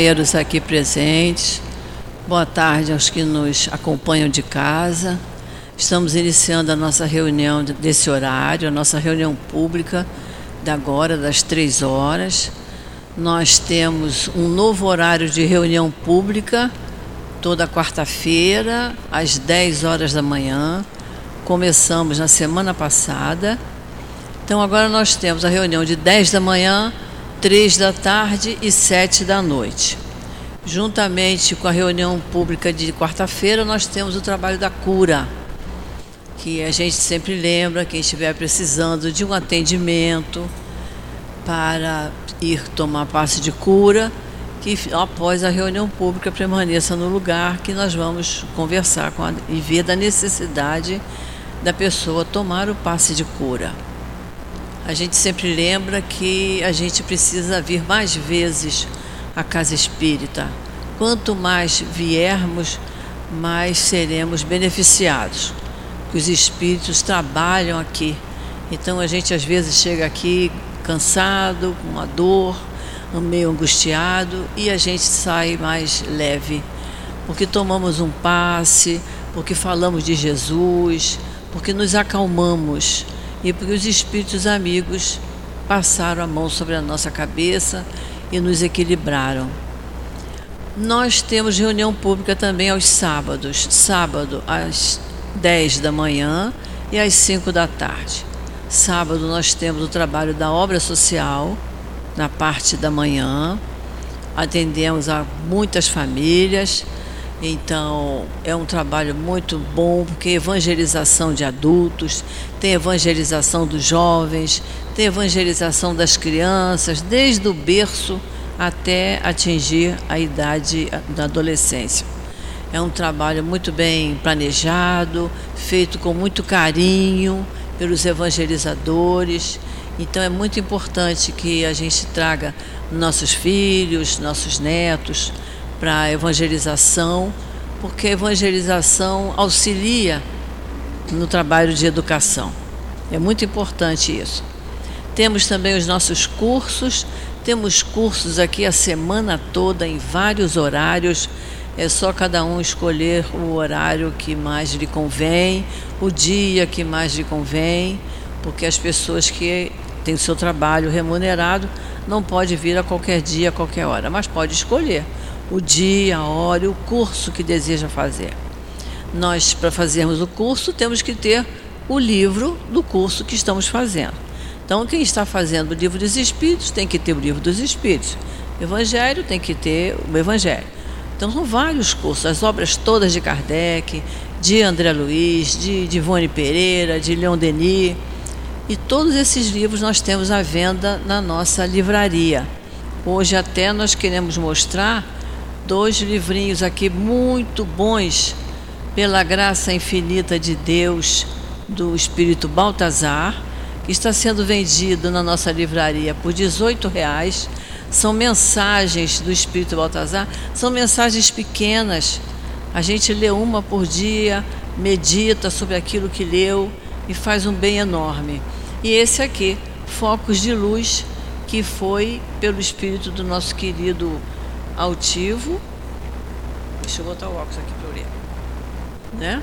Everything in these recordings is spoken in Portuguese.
companheiros aqui presentes, boa tarde aos que nos acompanham de casa. Estamos iniciando a nossa reunião desse horário, a nossa reunião pública da agora, das três horas. Nós temos um novo horário de reunião pública toda quarta-feira, às 10 horas da manhã. Começamos na semana passada. Então agora nós temos a reunião de 10 da manhã, 3 da tarde e 7 da noite. Juntamente com a reunião pública de quarta-feira, nós temos o trabalho da cura, que a gente sempre lembra quem estiver precisando de um atendimento para ir tomar passe de cura que após a reunião pública permaneça no lugar que nós vamos conversar com a, e ver da necessidade da pessoa tomar o passe de cura. A gente sempre lembra que a gente precisa vir mais vezes à casa espírita. Quanto mais viermos, mais seremos beneficiados. Os espíritos trabalham aqui. Então a gente às vezes chega aqui cansado, com uma dor, meio angustiado e a gente sai mais leve, porque tomamos um passe, porque falamos de Jesus, porque nos acalmamos e porque os espíritos amigos passaram a mão sobre a nossa cabeça e nos equilibraram. Nós temos reunião pública também aos sábados, sábado às 10 da manhã e às 5 da tarde. Sábado nós temos o trabalho da obra social, na parte da manhã. Atendemos a muitas famílias, então é um trabalho muito bom, porque evangelização de adultos, tem evangelização dos jovens, tem evangelização das crianças, desde o berço até atingir a idade da adolescência. É um trabalho muito bem planejado, feito com muito carinho pelos evangelizadores então é muito importante que a gente traga nossos filhos, nossos netos para a evangelização, porque a evangelização auxilia no trabalho de educação. É muito importante isso. Temos também os nossos cursos, temos cursos aqui a semana toda em vários horários. É só cada um escolher o horário que mais lhe convém, o dia que mais lhe convém, porque as pessoas que tem o seu trabalho remunerado, não pode vir a qualquer dia, a qualquer hora, mas pode escolher o dia, a hora o curso que deseja fazer. Nós, para fazermos o curso, temos que ter o livro do curso que estamos fazendo. Então, quem está fazendo o livro dos Espíritos tem que ter o livro dos Espíritos. O Evangelho tem que ter o Evangelho. Então, são vários cursos, as obras todas de Kardec, de André Luiz, de, de Ivone Pereira, de Leon Denis e todos esses livros nós temos à venda na nossa livraria. Hoje até nós queremos mostrar dois livrinhos aqui muito bons pela graça infinita de Deus do Espírito Baltazar, que está sendo vendido na nossa livraria por R$ reais. São mensagens do Espírito Baltazar, são mensagens pequenas. A gente lê uma por dia, medita sobre aquilo que leu e faz um bem enorme. E esse aqui, Focos de Luz, que foi pelo espírito do nosso querido altivo. Deixa eu botar o óculos aqui para eu ler. Né?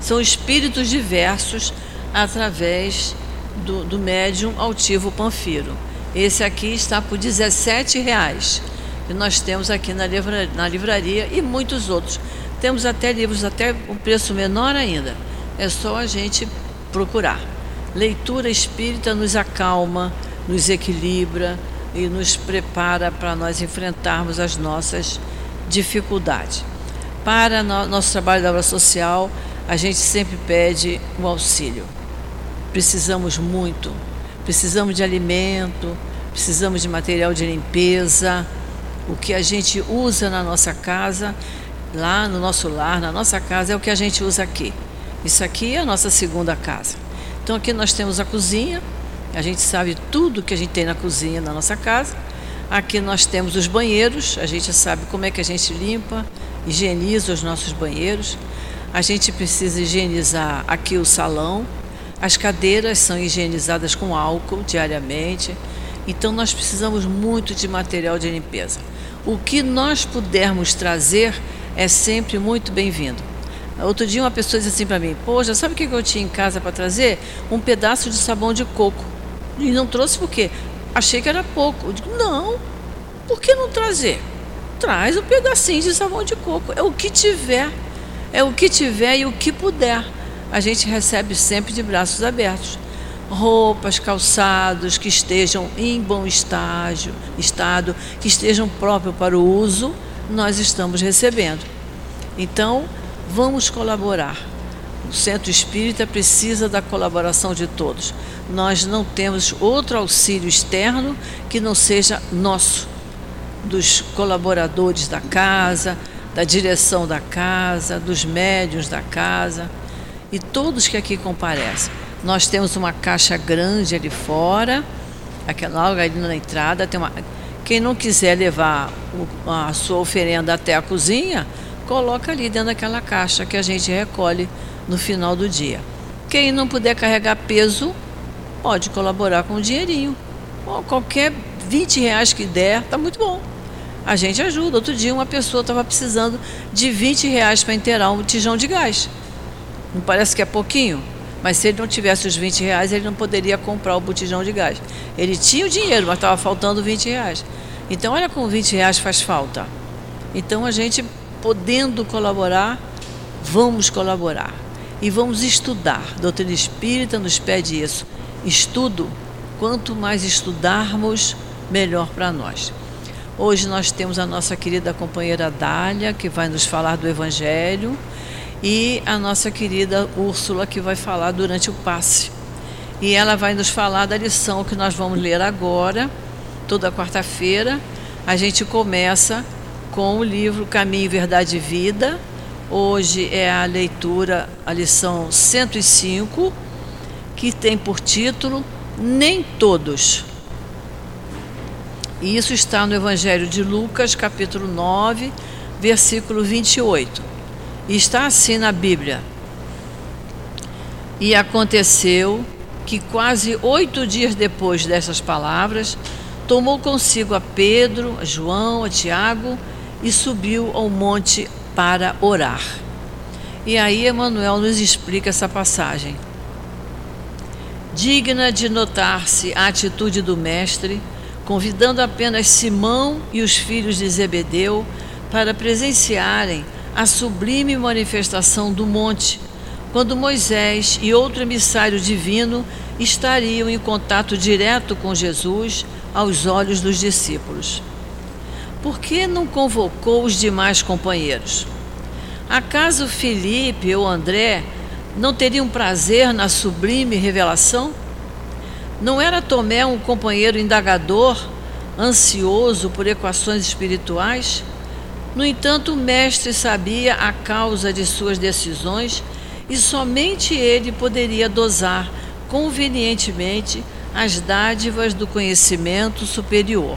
São espíritos diversos através do, do médium altivo Panfiro. Esse aqui está por 17 reais. E nós temos aqui na livraria, na livraria e muitos outros. Temos até livros até um preço menor ainda. É só a gente procurar. Leitura espírita nos acalma, nos equilibra e nos prepara para nós enfrentarmos as nossas dificuldades. Para no, nosso trabalho da obra social, a gente sempre pede o auxílio. Precisamos muito, precisamos de alimento, precisamos de material de limpeza. O que a gente usa na nossa casa, lá no nosso lar, na nossa casa, é o que a gente usa aqui. Isso aqui é a nossa segunda casa. Então aqui nós temos a cozinha, a gente sabe tudo que a gente tem na cozinha na nossa casa. Aqui nós temos os banheiros, a gente sabe como é que a gente limpa, higieniza os nossos banheiros. A gente precisa higienizar aqui o salão. As cadeiras são higienizadas com álcool diariamente. Então nós precisamos muito de material de limpeza. O que nós pudermos trazer é sempre muito bem-vindo. Outro dia uma pessoa disse assim para mim: Poxa, sabe o que eu tinha em casa para trazer? Um pedaço de sabão de coco. E não trouxe por quê? Achei que era pouco. Eu digo: Não, por que não trazer? Traz um pedacinho de sabão de coco. É o que tiver. É o que tiver e o que puder. A gente recebe sempre de braços abertos roupas, calçados que estejam em bom estágio, estado, que estejam próprios para o uso, nós estamos recebendo. Então, vamos colaborar. O Centro Espírita precisa da colaboração de todos. Nós não temos outro auxílio externo que não seja nosso, dos colaboradores da casa, da direção da casa, dos médios da casa e todos que aqui comparecem. Nós temos uma caixa grande ali fora, aquela logo ali na entrada tem uma. Quem não quiser levar a sua oferenda até a cozinha, coloca ali dentro daquela caixa que a gente recolhe no final do dia. Quem não puder carregar peso, pode colaborar com um dinheirinho. Qualquer 20 reais que der, tá muito bom. A gente ajuda. Outro dia uma pessoa estava precisando de 20 reais para inteirar um tijão de gás. Não parece que é pouquinho? Mas se ele não tivesse os 20 reais, ele não poderia comprar o botijão de gás. Ele tinha o dinheiro, mas estava faltando 20 reais. Então, olha como 20 reais faz falta. Então, a gente, podendo colaborar, vamos colaborar. E vamos estudar. A doutrina espírita nos pede isso. Estudo. Quanto mais estudarmos, melhor para nós. Hoje nós temos a nossa querida companheira Dália, que vai nos falar do Evangelho e a nossa querida Úrsula, que vai falar durante o passe. E ela vai nos falar da lição que nós vamos ler agora, toda quarta-feira. A gente começa com o livro Caminho, Verdade e Vida. Hoje é a leitura, a lição 105, que tem por título Nem Todos. E isso está no Evangelho de Lucas, capítulo 9, versículo 28. E está assim na Bíblia. E aconteceu que quase oito dias depois dessas palavras, tomou consigo a Pedro, a João, a Tiago e subiu ao monte para orar. E aí Emmanuel nos explica essa passagem. Digna de notar-se a atitude do Mestre, convidando apenas Simão e os filhos de Zebedeu para presenciarem a sublime manifestação do monte, quando Moisés e outro emissário divino estariam em contato direto com Jesus aos olhos dos discípulos. Por que não convocou os demais companheiros? Acaso Felipe ou André não teriam prazer na sublime revelação? Não era Tomé um companheiro indagador, ansioso por equações espirituais? No entanto, o mestre sabia a causa de suas decisões e somente ele poderia dosar convenientemente as dádivas do conhecimento superior.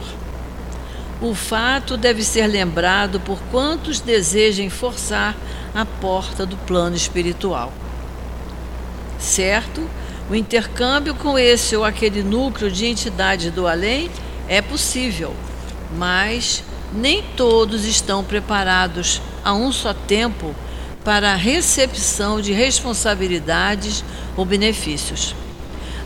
O fato deve ser lembrado por quantos desejem forçar a porta do plano espiritual. Certo, o intercâmbio com esse ou aquele núcleo de entidade do além é possível, mas nem todos estão preparados a um só tempo para a recepção de responsabilidades ou benefícios.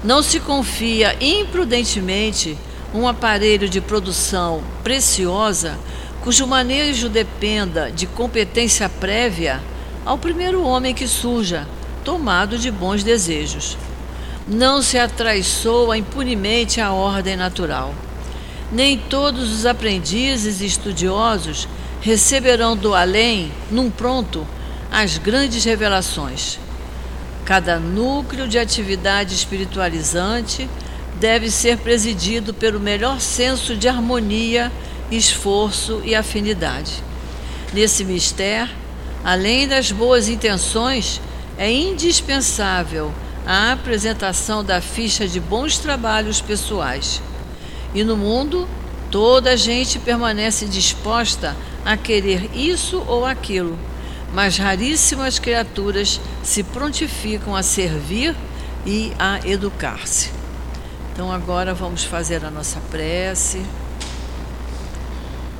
Não se confia imprudentemente um aparelho de produção preciosa cujo manejo dependa de competência prévia ao primeiro homem que surja, tomado de bons desejos. Não se atraiçoa impunemente a ordem natural nem todos os aprendizes e estudiosos receberão do além, num pronto, as grandes revelações. Cada núcleo de atividade espiritualizante deve ser presidido pelo melhor senso de harmonia, esforço e afinidade. Nesse mistério, além das boas intenções, é indispensável a apresentação da ficha de bons trabalhos pessoais e no mundo, toda a gente permanece disposta a querer isso ou aquilo, mas raríssimas criaturas se prontificam a servir e a educar-se. Então agora vamos fazer a nossa prece.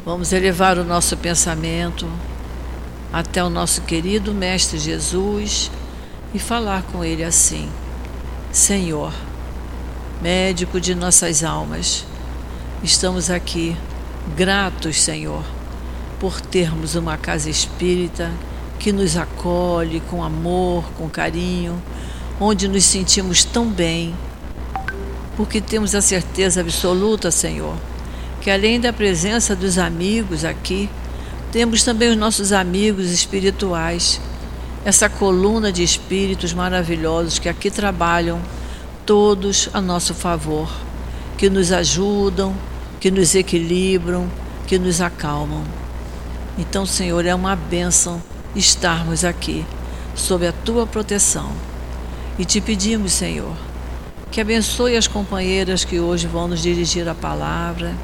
Vamos elevar o nosso pensamento até o nosso querido Mestre Jesus e falar com Ele assim: Senhor, médico de nossas almas, estamos aqui gratos, Senhor, por termos uma casa espírita que nos acolhe com amor, com carinho, onde nos sentimos tão bem, porque temos a certeza absoluta, Senhor que além da presença dos amigos aqui, temos também os nossos amigos espirituais, essa coluna de espíritos maravilhosos que aqui trabalham, todos a nosso favor, que nos ajudam, que nos equilibram, que nos acalmam. Então, Senhor, é uma bênção estarmos aqui, sob a tua proteção. E te pedimos, Senhor, que abençoe as companheiras que hoje vão nos dirigir a palavra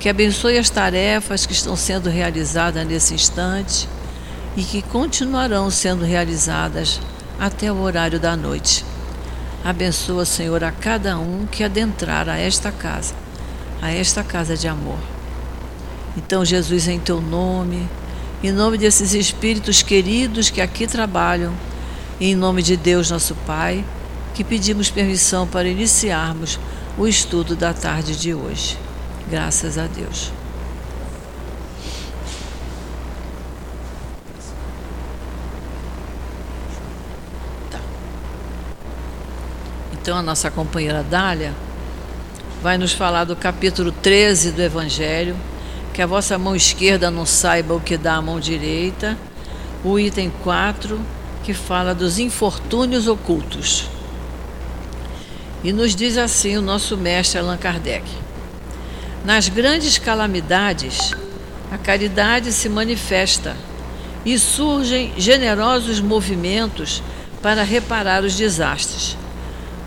que abençoe as tarefas que estão sendo realizadas nesse instante e que continuarão sendo realizadas até o horário da noite. Abençoa, Senhor, a cada um que adentrar a esta casa, a esta casa de amor. Então, Jesus, em teu nome, em nome desses espíritos queridos que aqui trabalham, em nome de Deus, nosso Pai, que pedimos permissão para iniciarmos o estudo da tarde de hoje. Graças a Deus. Tá. Então a nossa companheira Dália vai nos falar do capítulo 13 do Evangelho, que a vossa mão esquerda não saiba o que dá a mão direita, o item 4, que fala dos infortúnios ocultos. E nos diz assim o nosso mestre Allan Kardec. Nas grandes calamidades, a caridade se manifesta e surgem generosos movimentos para reparar os desastres.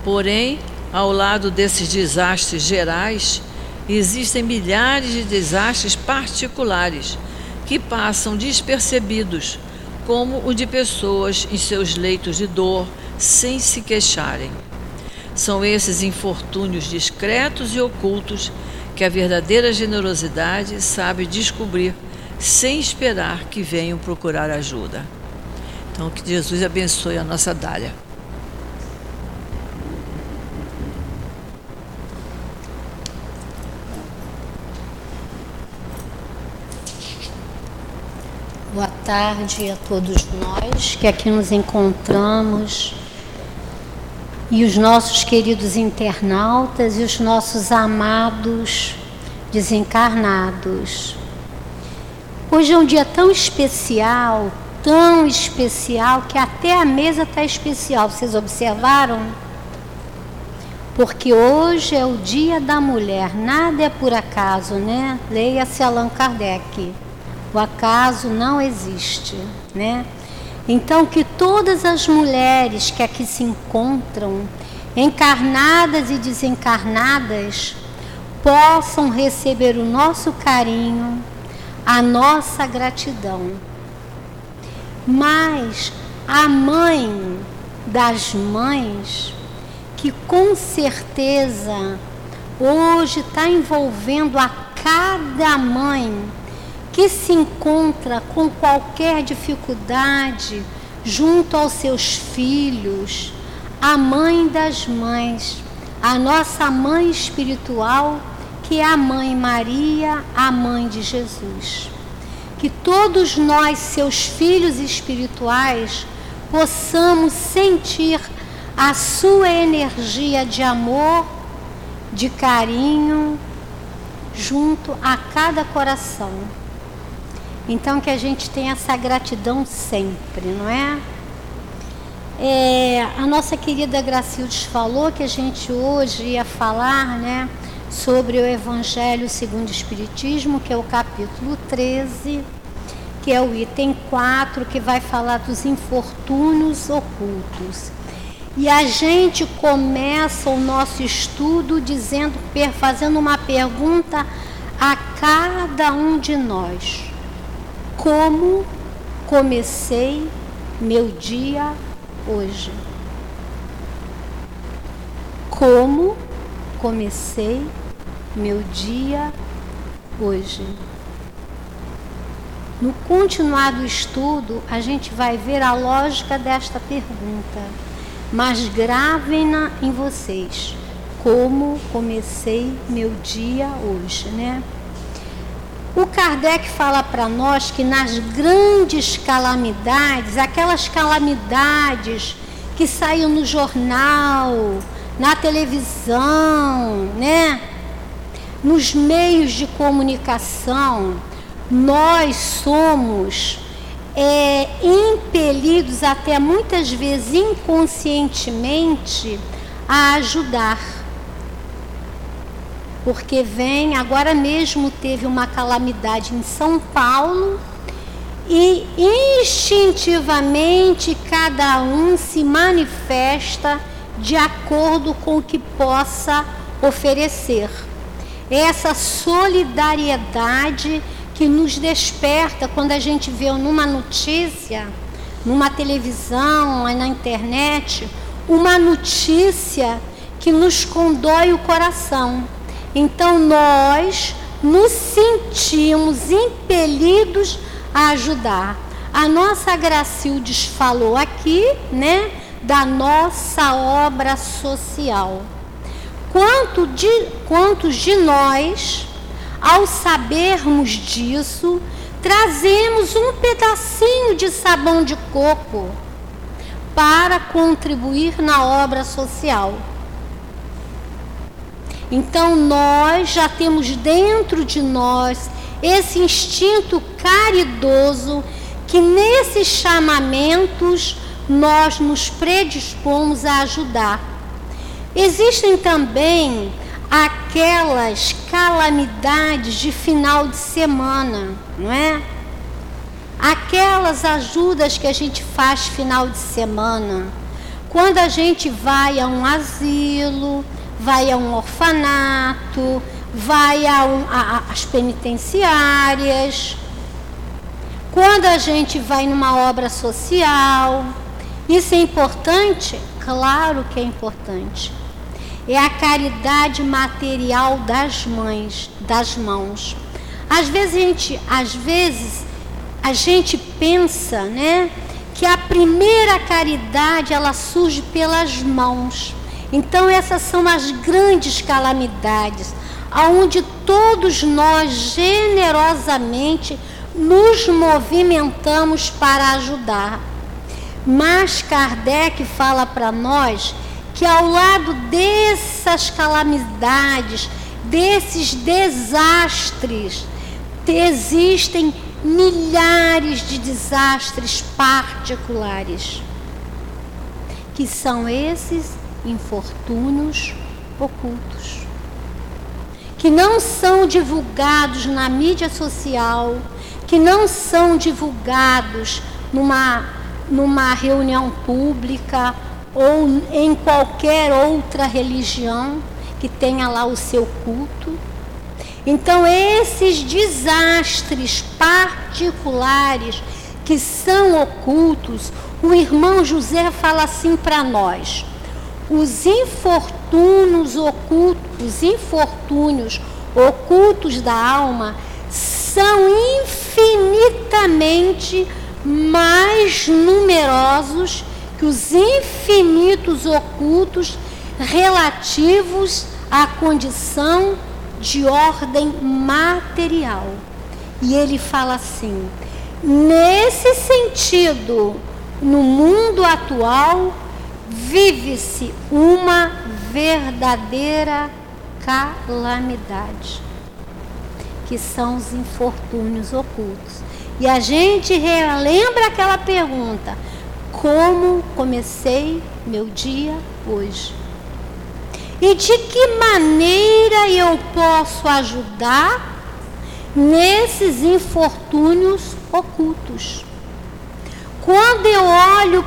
Porém, ao lado desses desastres gerais, existem milhares de desastres particulares que passam despercebidos, como o de pessoas em seus leitos de dor sem se queixarem. São esses infortúnios discretos e ocultos que a verdadeira generosidade sabe descobrir sem esperar que venham procurar ajuda. Então, que Jesus abençoe a nossa Dália. Boa tarde a todos nós que aqui nos encontramos e os nossos queridos internautas e os nossos amados desencarnados. Hoje é um dia tão especial, tão especial, que até a mesa está especial. Vocês observaram? Porque hoje é o dia da mulher, nada é por acaso, né? Leia-se Allan Kardec. O acaso não existe, né? Então, que todas as mulheres que aqui se encontram, encarnadas e desencarnadas, possam receber o nosso carinho, a nossa gratidão. Mas a mãe das mães, que com certeza hoje está envolvendo a cada mãe que se encontra com qualquer dificuldade junto aos seus filhos, a mãe das mães, a nossa mãe espiritual, que é a mãe Maria, a mãe de Jesus. Que todos nós, seus filhos espirituais, possamos sentir a sua energia de amor, de carinho, junto a cada coração. Então que a gente tenha essa gratidão sempre, não é? é a nossa querida Gracildes falou que a gente hoje ia falar, né, sobre o Evangelho segundo o Espiritismo, que é o capítulo 13, que é o item 4, que vai falar dos infortúnios ocultos. E a gente começa o nosso estudo dizendo, fazendo uma pergunta a cada um de nós como comecei meu dia hoje. Como comecei meu dia hoje. No continuar do estudo, a gente vai ver a lógica desta pergunta, mas gravem-na em vocês, como comecei meu dia hoje, né? O Kardec fala para nós que nas grandes calamidades, aquelas calamidades que saem no jornal, na televisão, né? Nos meios de comunicação, nós somos é, impelidos, até muitas vezes inconscientemente, a ajudar. Porque vem, agora mesmo teve uma calamidade em São Paulo e instintivamente cada um se manifesta de acordo com o que possa oferecer. Essa solidariedade que nos desperta quando a gente vê numa notícia, numa televisão, na internet, uma notícia que nos condói o coração. Então nós nos sentimos impelidos a ajudar. A nossa Gracildes falou aqui, né, da nossa obra social. Quanto de, quantos de nós ao sabermos disso, trazemos um pedacinho de sabão de coco para contribuir na obra social. Então nós já temos dentro de nós esse instinto caridoso que nesses chamamentos nós nos predispomos a ajudar. Existem também aquelas calamidades de final de semana, não é? Aquelas ajudas que a gente faz final de semana. Quando a gente vai a um asilo, vai a um orfanato, vai às penitenciárias. Quando a gente vai numa obra social, isso é importante? Claro que é importante é a caridade material das mães, das mãos. Às vezes a gente, às vezes a gente pensa, né, que a primeira caridade ela surge pelas mãos. Então essas são as grandes calamidades, aonde todos nós generosamente nos movimentamos para ajudar. Mas Kardec fala para nós que ao lado dessas calamidades, desses desastres, existem milhares de desastres particulares, que são esses infortúnios ocultos, que não são divulgados na mídia social, que não são divulgados numa, numa reunião pública ou em qualquer outra religião que tenha lá o seu culto. Então, esses desastres particulares que são ocultos, o irmão José fala assim para nós: os infortúnios ocultos, os infortúnios ocultos da alma são infinitamente mais numerosos que os infinitos ocultos relativos à condição de ordem material. E ele fala assim: nesse sentido, no mundo atual, vive-se uma verdadeira calamidade, que são os infortúnios ocultos. E a gente relembra aquela pergunta: como comecei meu dia hoje. E de que maneira eu posso ajudar nesses infortúnios ocultos? Quando eu olho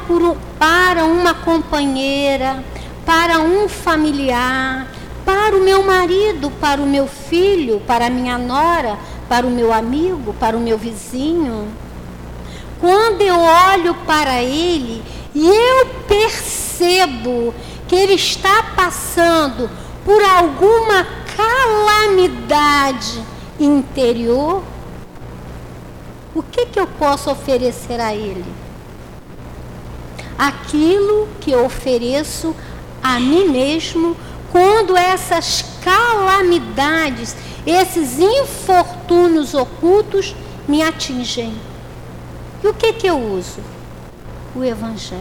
para uma companheira, para um familiar, para o meu marido, para o meu filho, para a minha nora, para o meu amigo, para o meu vizinho, quando eu olho para ele e eu percebo que ele está passando por alguma calamidade interior, o que, que eu posso oferecer a Ele? Aquilo que ofereço a mim mesmo quando essas calamidades, esses infortúnios ocultos me atingem. E o que, que eu uso? O Evangelho.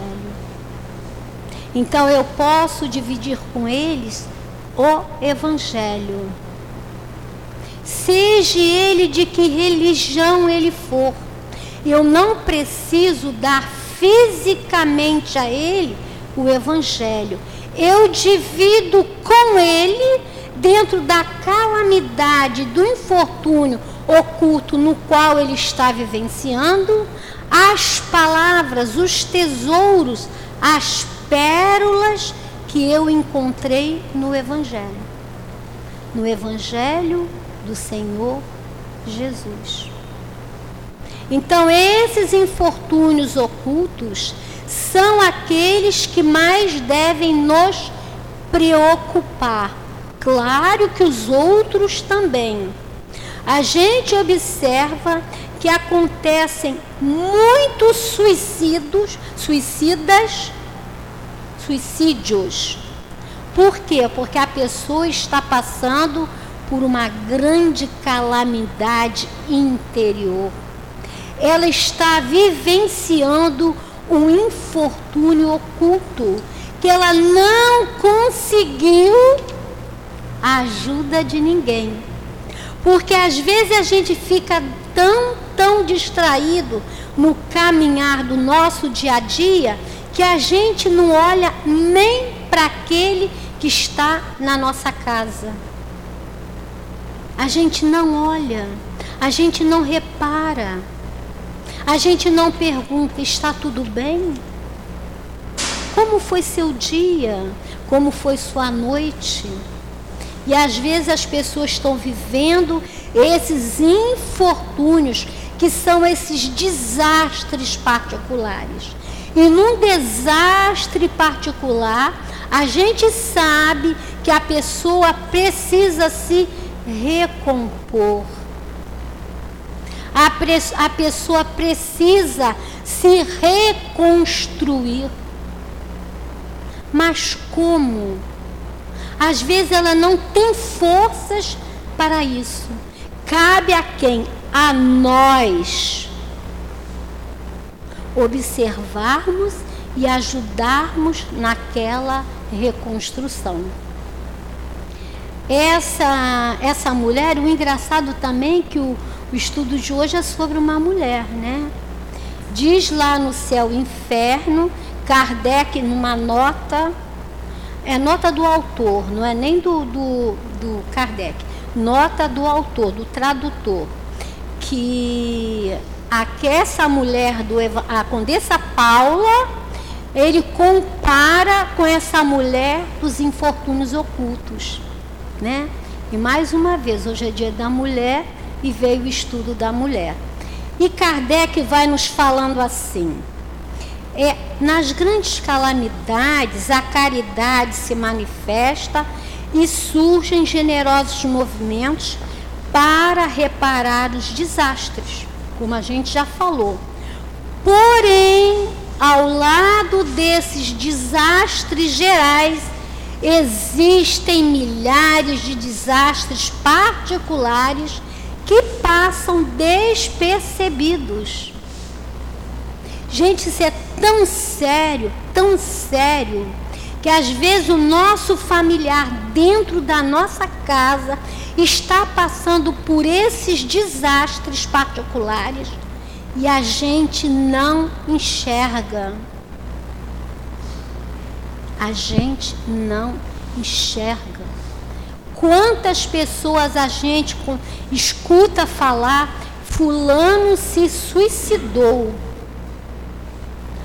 Então eu posso dividir com eles o Evangelho. Seja ele de que religião ele for, eu não preciso dar fisicamente a ele o Evangelho. Eu divido com ele, dentro da calamidade, do infortúnio oculto no qual ele está vivenciando, as palavras, os tesouros, as pérolas que eu encontrei no Evangelho. No Evangelho do Senhor Jesus. Então, esses infortúnios ocultos são aqueles que mais devem nos preocupar. Claro que os outros também. A gente observa que acontecem muitos suicidos, suicidas suicídios. Por quê? Porque a pessoa está passando por uma grande calamidade interior. Ela está vivenciando um infortúnio oculto que ela não conseguiu a ajuda de ninguém. Porque às vezes a gente fica tão, tão distraído no caminhar do nosso dia a dia que a gente não olha nem para aquele que está na nossa casa. A gente não olha, a gente não repara, a gente não pergunta: está tudo bem? Como foi seu dia? Como foi sua noite? E às vezes as pessoas estão vivendo esses infortúnios, que são esses desastres particulares. E num desastre particular, a gente sabe que a pessoa precisa se recompor. A, a pessoa precisa se reconstruir. Mas como? Às vezes ela não tem forças para isso. Cabe a quem? A nós observarmos e ajudarmos naquela reconstrução. Essa, essa mulher, o engraçado também que o, o estudo de hoje é sobre uma mulher, né? Diz lá no céu inferno, Kardec numa nota, é nota do autor, não é nem do, do, do Kardec, nota do autor, do tradutor, que a essa mulher do a Condessa Paula, ele compara com essa mulher dos infortúnios ocultos, né? E mais uma vez, hoje é dia da mulher e veio o estudo da mulher. E Kardec vai nos falando assim: é, nas grandes calamidades, a caridade se manifesta e surgem generosos movimentos para reparar os desastres como a gente já falou. Porém, ao lado desses desastres gerais, existem milhares de desastres particulares que passam despercebidos. Gente, isso é tão sério, tão sério, que às vezes o nosso familiar dentro da nossa casa está passando por esses desastres particulares e a gente não enxerga. A gente não enxerga. Quantas pessoas a gente escuta falar, fulano se suicidou.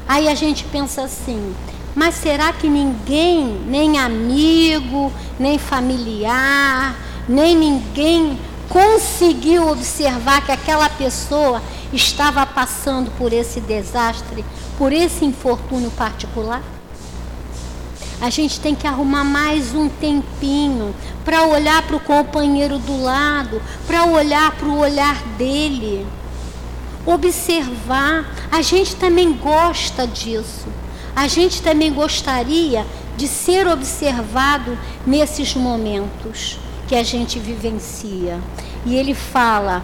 Aí a gente pensa assim, mas será que ninguém, nem amigo, nem familiar, nem ninguém conseguiu observar que aquela pessoa estava passando por esse desastre, por esse infortúnio particular? A gente tem que arrumar mais um tempinho para olhar para o companheiro do lado, para olhar para o olhar dele. observar. A gente também gosta disso. A gente também gostaria de ser observado nesses momentos que a gente vivencia. E ele fala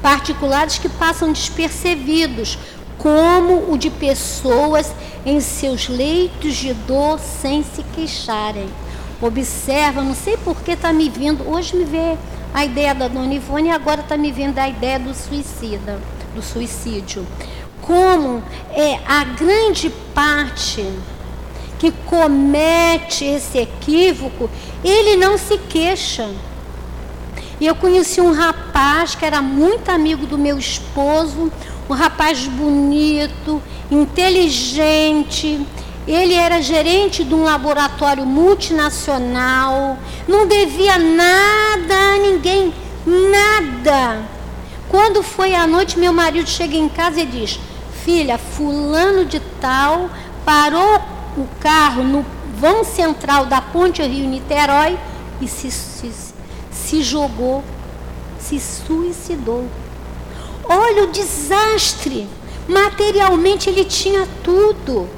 particulares que passam despercebidos, como o de pessoas em seus leitos de dor sem se queixarem. Observa, não sei por que está me vindo, hoje me vê a ideia da Dona Ivone e agora está me vindo a ideia do suicida, do suicídio. Como é a grande parte que comete esse equívoco, ele não se queixa. E eu conheci um rapaz que era muito amigo do meu esposo, um rapaz bonito, inteligente. Ele era gerente de um laboratório multinacional, não devia nada a ninguém, nada. Quando foi à noite, meu marido chega em casa e diz: Filha, Fulano de Tal parou o carro no vão central da ponte Rio-Niterói e se, se, se jogou, se suicidou. Olha o desastre. Materialmente ele tinha tudo.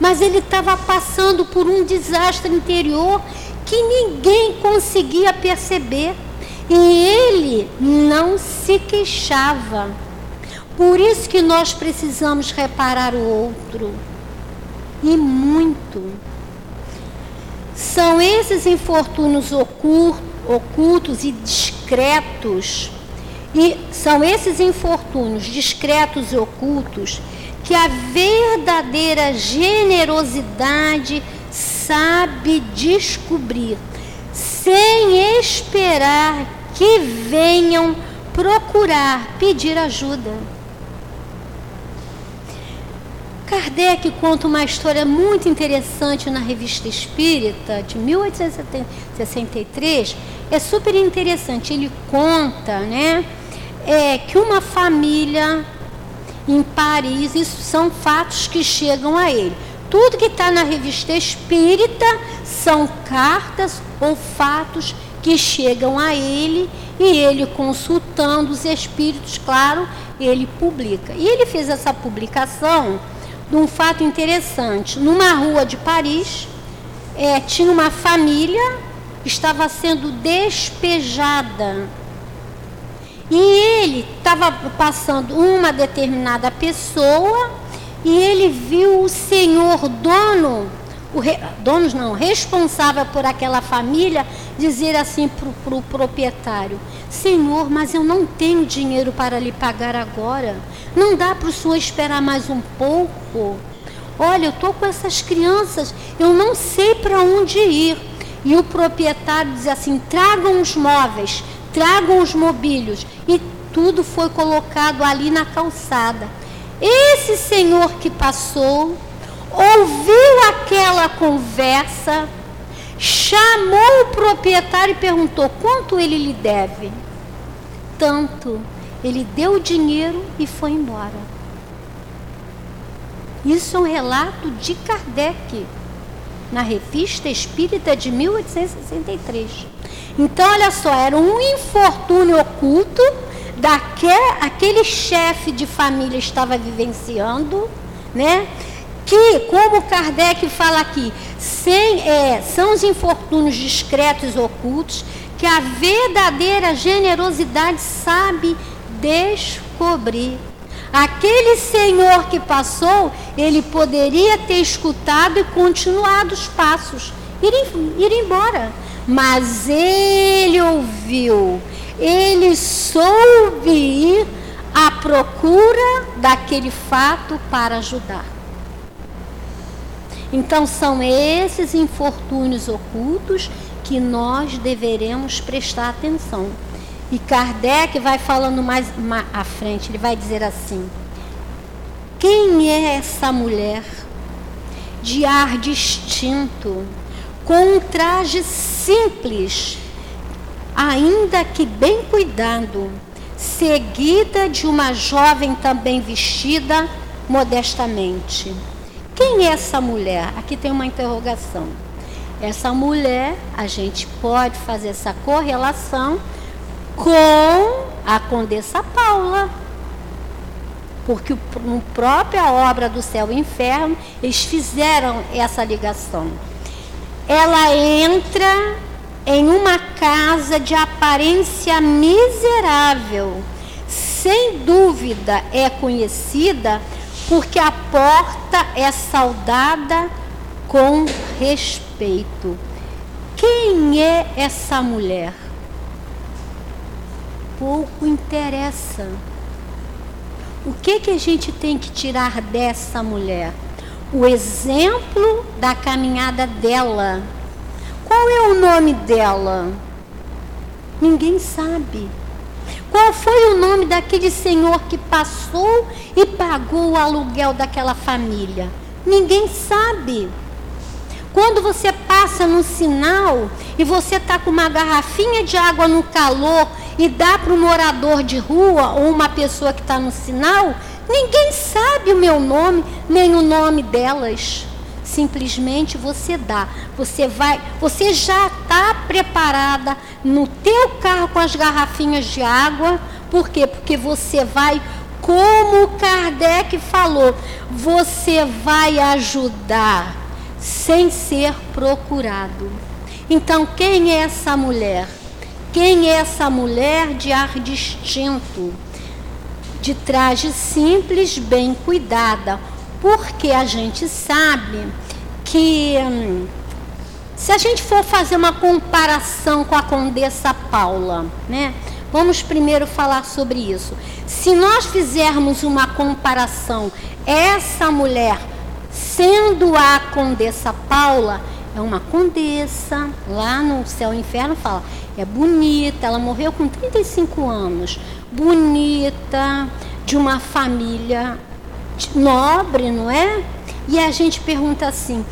Mas ele estava passando por um desastre interior que ninguém conseguia perceber. E ele não se queixava. Por isso que nós precisamos reparar o outro e muito. São esses infortúnios ocultos e discretos, e são esses infortúnios discretos e ocultos que a verdadeira generosidade sabe descobrir, sem esperar que venham procurar pedir ajuda. Kardec conta uma história muito interessante na Revista Espírita, de 1863. É super interessante. Ele conta né, é, que uma família em Paris, isso são fatos que chegam a ele. Tudo que está na Revista Espírita são cartas ou fatos que chegam a ele e ele, consultando os espíritos, claro, ele publica. E ele fez essa publicação de um fato interessante. Numa rua de Paris, é, tinha uma família estava sendo despejada. E ele estava passando uma determinada pessoa e ele viu o senhor dono, o re, donos não, responsável por aquela família, dizer assim para o pro proprietário: Senhor, mas eu não tenho dinheiro para lhe pagar agora. Não dá para o senhor esperar mais um pouco? Olha, eu estou com essas crianças, eu não sei para onde ir. E o proprietário diz assim: tragam os móveis, tragam os mobílios. E tudo foi colocado ali na calçada. Esse senhor que passou, ouviu aquela conversa, chamou o proprietário e perguntou quanto ele lhe deve. Tanto. Ele deu o dinheiro e foi embora. Isso é um relato de Kardec, na Revista Espírita de 1863. Então, olha só, era um infortúnio oculto daquele aquele chefe de família estava vivenciando, né? Que, como Kardec fala aqui, sem, é, são os infortúnios discretos e ocultos que a verdadeira generosidade sabe descobrir. Aquele senhor que passou, ele poderia ter escutado e continuado os passos, ir, ir embora. Mas ele ouviu, ele soube ir à procura daquele fato para ajudar. Então, são esses infortúnios ocultos que nós deveremos prestar atenção. E Kardec vai falando mais, à frente, ele vai dizer assim: Quem é essa mulher de ar distinto, com um traje simples, ainda que bem cuidado, seguida de uma jovem também vestida modestamente? Quem é essa mulher? Aqui tem uma interrogação. Essa mulher, a gente pode fazer essa correlação com a Condessa Paula. porque no própria obra do céu e inferno eles fizeram essa ligação. Ela entra em uma casa de aparência miserável, sem dúvida é conhecida porque a porta é saudada com respeito. Quem é essa mulher? Pouco interessa. O que, que a gente tem que tirar dessa mulher? O exemplo da caminhada dela. Qual é o nome dela? Ninguém sabe. Qual foi o nome daquele senhor que passou e pagou o aluguel daquela família? Ninguém sabe. Quando você passa no sinal e você está com uma garrafinha de água no calor e dá para um morador de rua ou uma pessoa que está no sinal, ninguém sabe o meu nome nem o nome delas. Simplesmente você dá. Você vai, você já está preparada no teu carro com as garrafinhas de água. Por quê? Porque você vai, como Kardec falou, você vai ajudar sem ser procurado. Então, quem é essa mulher? Quem é essa mulher de ar distinto, de traje simples, bem cuidada? Porque a gente sabe que, hum, se a gente for fazer uma comparação com a Condessa Paula, né? Vamos primeiro falar sobre isso. Se nós fizermos uma comparação, essa mulher sendo a Condessa Paula, é uma condessa, lá no céu e inferno fala, é bonita, ela morreu com 35 anos, bonita, de uma família nobre, não é? E a gente pergunta assim: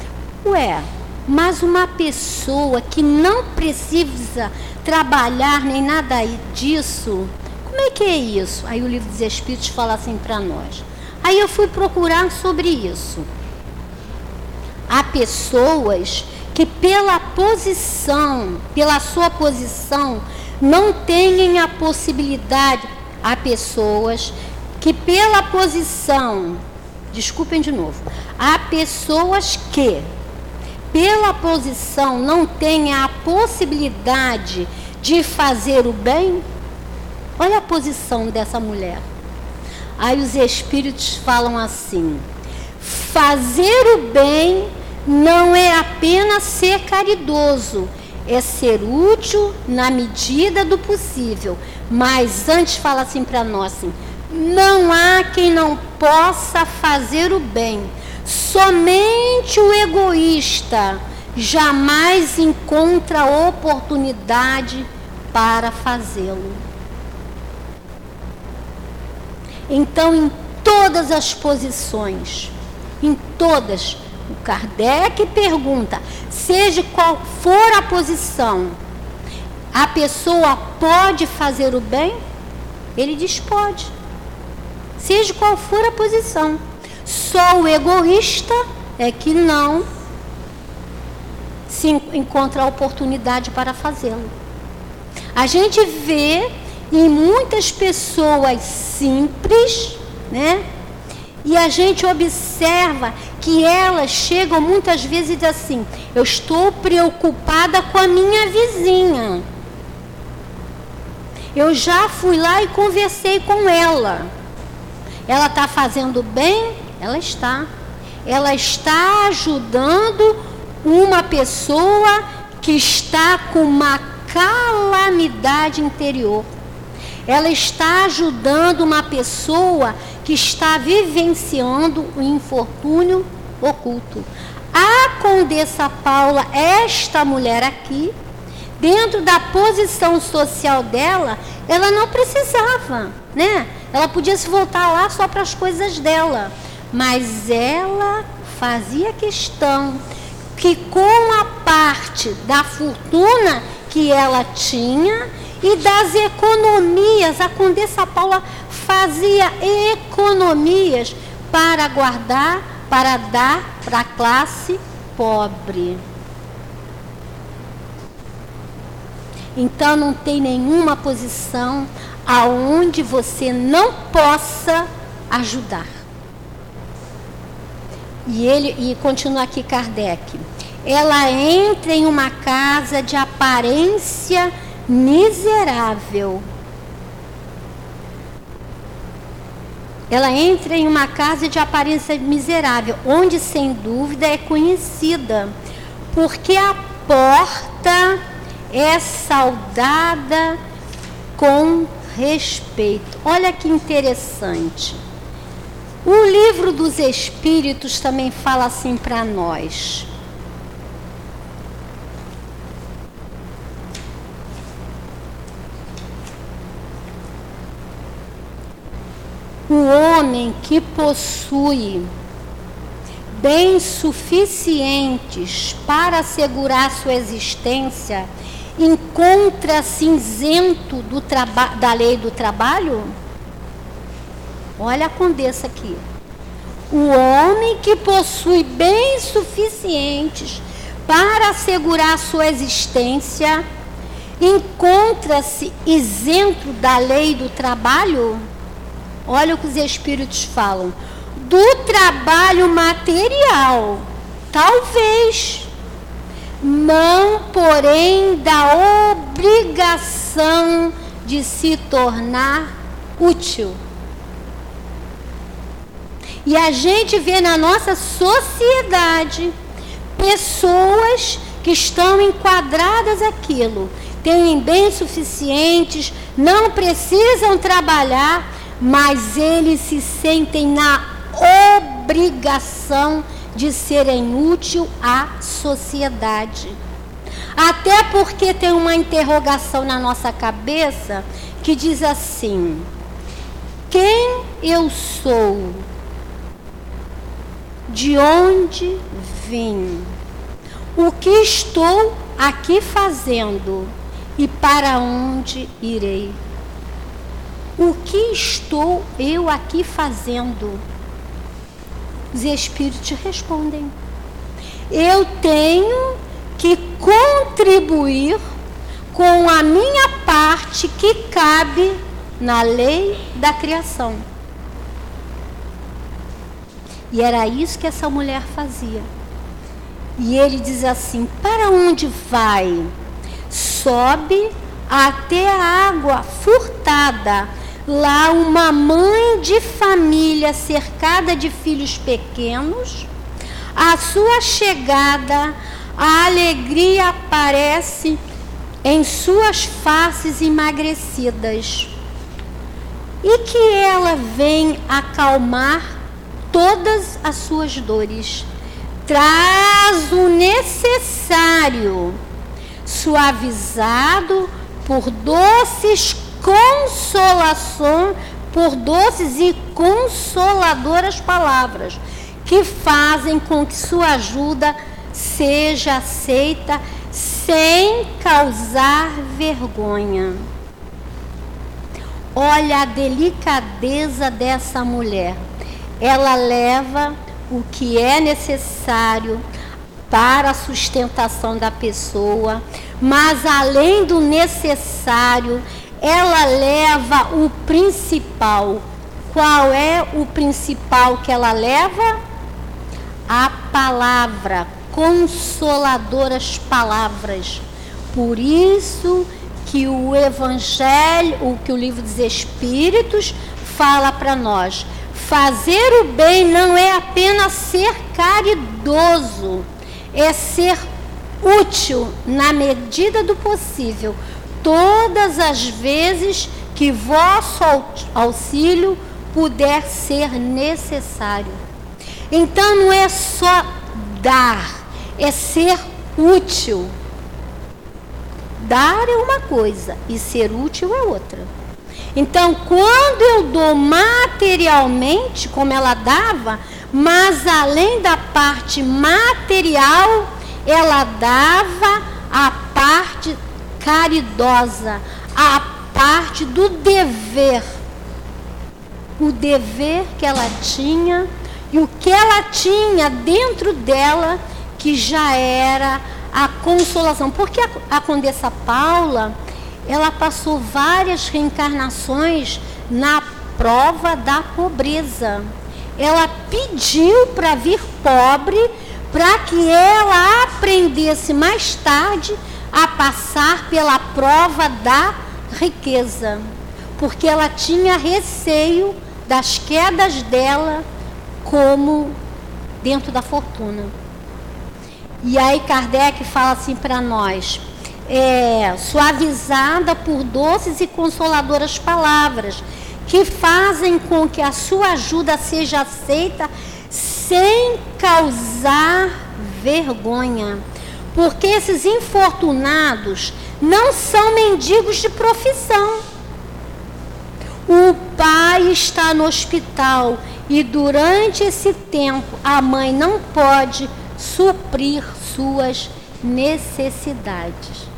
ué, mas uma pessoa que não precisa trabalhar nem nada disso, como é que é isso? Aí o livro dos Espíritos fala assim para nós. Aí eu fui procurar sobre isso. Há pessoas que pela posição, pela sua posição, não têm a possibilidade. Há pessoas que pela posição, desculpem de novo, há pessoas que pela posição não têm a possibilidade de fazer o bem. Olha a posição dessa mulher. Aí os espíritos falam assim: fazer o bem não é apenas ser caridoso, é ser útil na medida do possível. Mas antes fala assim para nós assim, não há quem não possa fazer o bem. Somente o egoísta jamais encontra oportunidade para fazê-lo. Então, em todas as posições, em todas, o Kardec pergunta: seja qual for a posição, a pessoa pode fazer o bem? Ele diz: pode. Seja qual for a posição. Só o egoísta é que não se encontra a oportunidade para fazê-lo. A gente vê em muitas pessoas simples, né? E a gente observa que elas chegam muitas vezes e dizem assim: Eu estou preocupada com a minha vizinha. Eu já fui lá e conversei com ela. Ela está fazendo bem? Ela está. Ela está ajudando uma pessoa que está com uma calamidade interior. Ela está ajudando uma pessoa que está vivenciando o infortúnio oculto. A Condessa Paula, esta mulher aqui, dentro da posição social dela, ela não precisava, né? Ela podia se voltar lá só para as coisas dela, mas ela fazia questão que com a parte da fortuna que ela tinha e das economias, a Condessa Paula fazia economias para guardar, para dar para a classe pobre. Então não tem nenhuma posição aonde você não possa ajudar. E ele e continua aqui Kardec. Ela entra em uma casa de aparência miserável. Ela entra em uma casa de aparência miserável, onde sem dúvida é conhecida, porque a porta é saudada com respeito. Olha que interessante. O livro dos Espíritos também fala assim para nós. O homem que possui bens suficientes para assegurar sua existência encontra-se isento da lei do trabalho? Olha a condessa aqui. O homem que possui bens suficientes para assegurar sua existência encontra-se isento da lei do trabalho? Olha o que os espíritos falam. Do trabalho material, talvez. Não, porém, da obrigação de se tornar útil. E a gente vê na nossa sociedade pessoas que estão enquadradas aquilo, têm bens suficientes, não precisam trabalhar, mas eles se sentem na obrigação de serem útil à sociedade. Até porque tem uma interrogação na nossa cabeça que diz assim: quem eu sou? de onde vim, o que estou aqui fazendo e para onde irei. O que estou eu aqui fazendo? Os espíritos respondem: Eu tenho que contribuir com a minha parte que cabe na lei da criação. E era isso que essa mulher fazia. E ele diz assim: Para onde vai? Sobe até a água furtada. Lá, uma mãe de família cercada de filhos pequenos, a sua chegada, a alegria aparece em suas faces emagrecidas. E que ela vem acalmar todas as suas dores. Traz o necessário, suavizado por doces consolações, por doces e consoladoras palavras, que fazem com que sua ajuda seja aceita sem causar vergonha. Olha a delicadeza dessa mulher ela leva o que é necessário para a sustentação da pessoa, mas além do necessário, ela leva o principal. Qual é o principal que ela leva? A palavra, consoladoras palavras. Por isso que o evangelho, o que o livro dos espíritos fala para nós, Fazer o bem não é apenas ser caridoso, é ser útil na medida do possível, todas as vezes que vosso auxílio puder ser necessário. Então não é só dar, é ser útil. Dar é uma coisa e ser útil é outra. Então, quando eu dou materialmente, como ela dava, mas além da parte material, ela dava a parte caridosa, a parte do dever. O dever que ela tinha e o que ela tinha dentro dela que já era a consolação. Porque a, Condessa Paula ela passou várias reencarnações na prova da pobreza. Ela pediu para vir pobre para que ela aprendesse mais tarde a passar pela prova da riqueza, porque ela tinha receio das quedas dela como dentro da fortuna. E aí Kardec fala assim para nós: é, suavizada por doces e consoladoras palavras, que fazem com que a sua ajuda seja aceita sem causar vergonha. Porque esses infortunados não são mendigos de profissão. O pai está no hospital e durante esse tempo a mãe não pode suprir suas necessidades.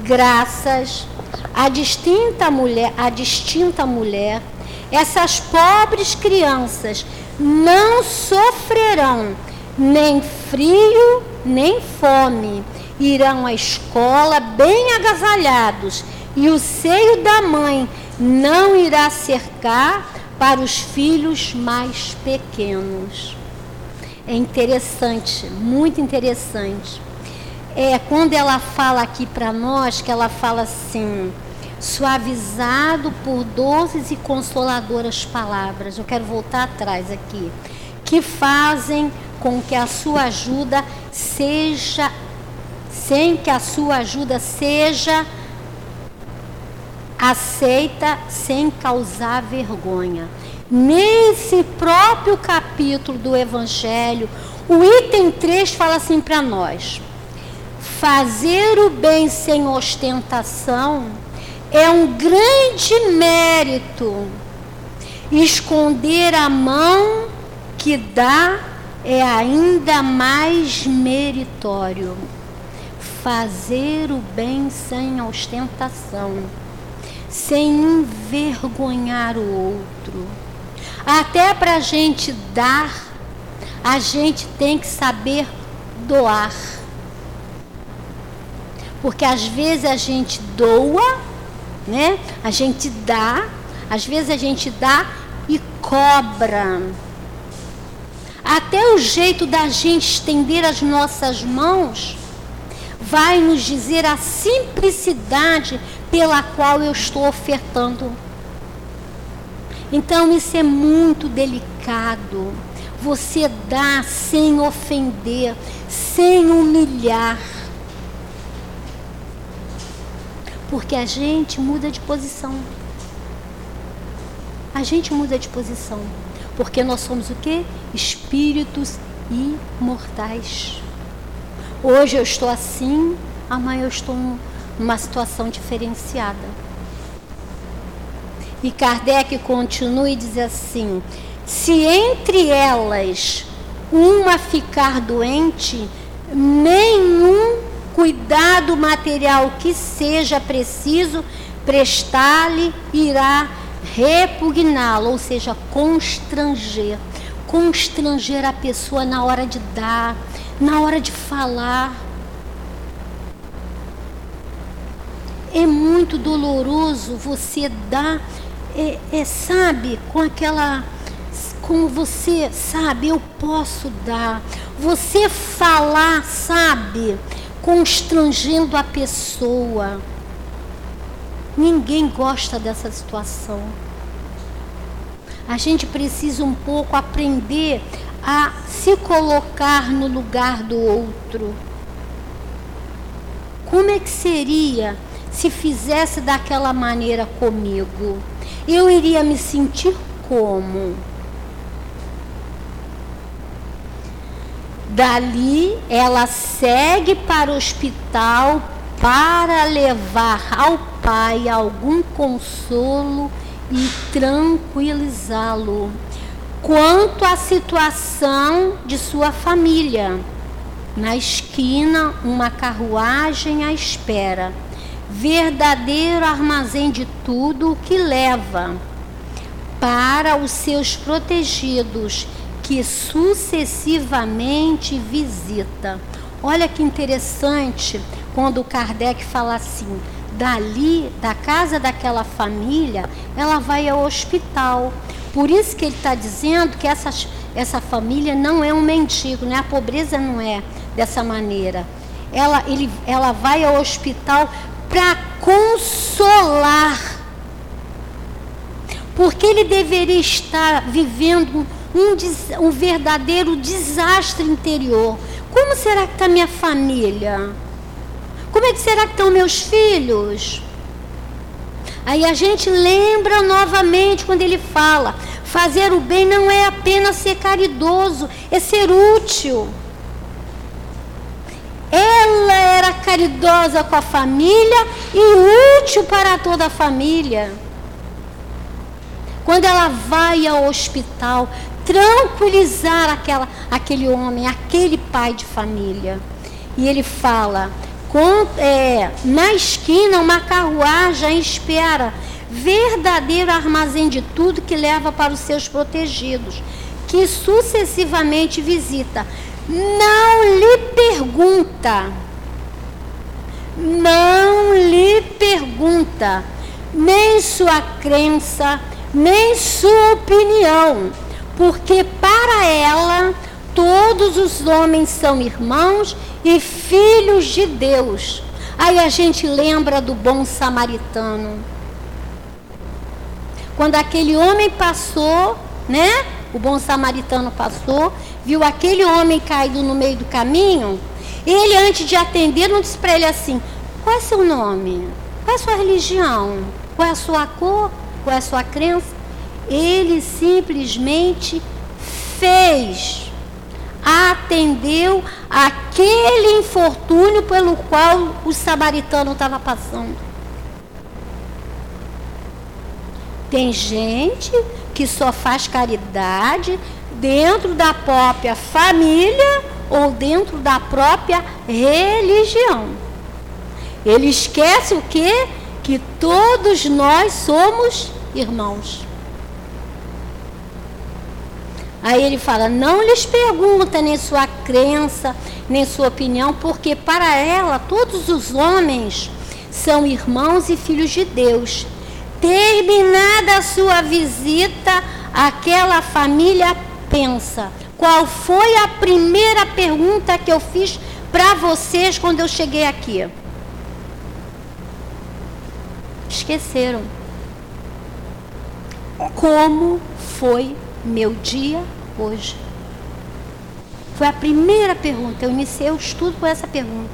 Graças à distinta mulher, à distinta mulher, essas pobres crianças não sofrerão nem frio nem fome. Irão à escola bem agasalhados e o seio da mãe não irá cercar para os filhos mais pequenos. É interessante, muito interessante. É quando ela fala aqui para nós que ela fala assim, suavizado por doces e consoladoras palavras. Eu quero voltar atrás aqui, que fazem com que a sua ajuda seja sem que a sua ajuda seja aceita sem causar vergonha. Nesse próprio capítulo do Evangelho, o item 3 fala assim para nós: fazer o bem sem ostentação é um grande mérito. Esconder a mão que dá é ainda mais meritório. Fazer o bem sem ostentação sem envergonhar o outro. Até para a gente dar, a gente tem que saber doar. Porque às vezes a gente doa, né? A gente dá, às vezes a gente dá e cobra. Até o jeito da gente estender as nossas mãos vai nos dizer a simplicidade pela qual eu estou ofertando. Então isso é muito delicado. Você dá sem ofender, sem humilhar. Porque a gente muda de posição. A gente muda de posição. Porque nós somos o quê? Espíritos imortais. Hoje eu estou assim, amanhã eu estou numa situação diferenciada. E Kardec continua e diz assim: se entre elas uma ficar doente, nenhum cuidado material que seja preciso prestar-lhe irá repugná-lo, ou seja, constranger. Constranger a pessoa na hora de dar, na hora de falar. é muito doloroso você dar, é, é, sabe, com aquela. Como você, sabe, eu posso dar. Você falar, sabe, constrangendo a pessoa. Ninguém gosta dessa situação. A gente precisa um pouco aprender a se colocar no lugar do outro. Como é que seria se fizesse daquela maneira comigo, eu iria me sentir como? Dali ela segue para o hospital para levar ao pai algum consolo e tranquilizá-lo quanto à situação de sua família. Na esquina, uma carruagem à espera verdadeiro armazém de tudo o que leva para os seus protegidos, que sucessivamente visita. Olha que interessante quando Kardec fala assim: dali, da casa daquela família, ela vai ao hospital. Por isso que ele está dizendo que essa, essa família não é um mendigo, né? a pobreza não é dessa maneira. Ela, ele, ela vai ao hospital para consolar. Porque ele deveria estar vivendo um, um verdadeiro desastre interior. Como será que está minha família? Como é que será que estão meus filhos? Aí a gente lembra novamente quando ele fala: fazer o bem não é apenas ser caridoso, é ser útil. Ela era caridosa com a família e útil para toda a família. Quando ela vai ao hospital, tranquilizar aquela, aquele homem, aquele pai de família. E ele fala: com, é, na esquina, uma carruagem espera, verdadeiro armazém de tudo que leva para os seus protegidos, que sucessivamente visita. Não lhe pergunta, não lhe pergunta, nem sua crença, nem sua opinião, porque para ela todos os homens são irmãos e filhos de Deus. Aí a gente lembra do bom samaritano. Quando aquele homem passou, né? O bom samaritano passou, viu aquele homem caído no meio do caminho. Ele, antes de atender, não disse para ele assim: Qual é seu nome? Qual é sua religião? Qual é a sua cor? Qual é a sua crença? Ele simplesmente fez atendeu aquele infortúnio pelo qual o samaritano estava passando. Tem gente que só faz caridade dentro da própria família ou dentro da própria religião. Ele esquece o quê? Que todos nós somos irmãos. Aí ele fala: não lhes pergunta nem sua crença, nem sua opinião, porque para ela todos os homens são irmãos e filhos de Deus. Terminada a sua visita, aquela família pensa: qual foi a primeira pergunta que eu fiz para vocês quando eu cheguei aqui? Esqueceram. Como foi meu dia hoje? Foi a primeira pergunta. Eu iniciei o estudo com essa pergunta.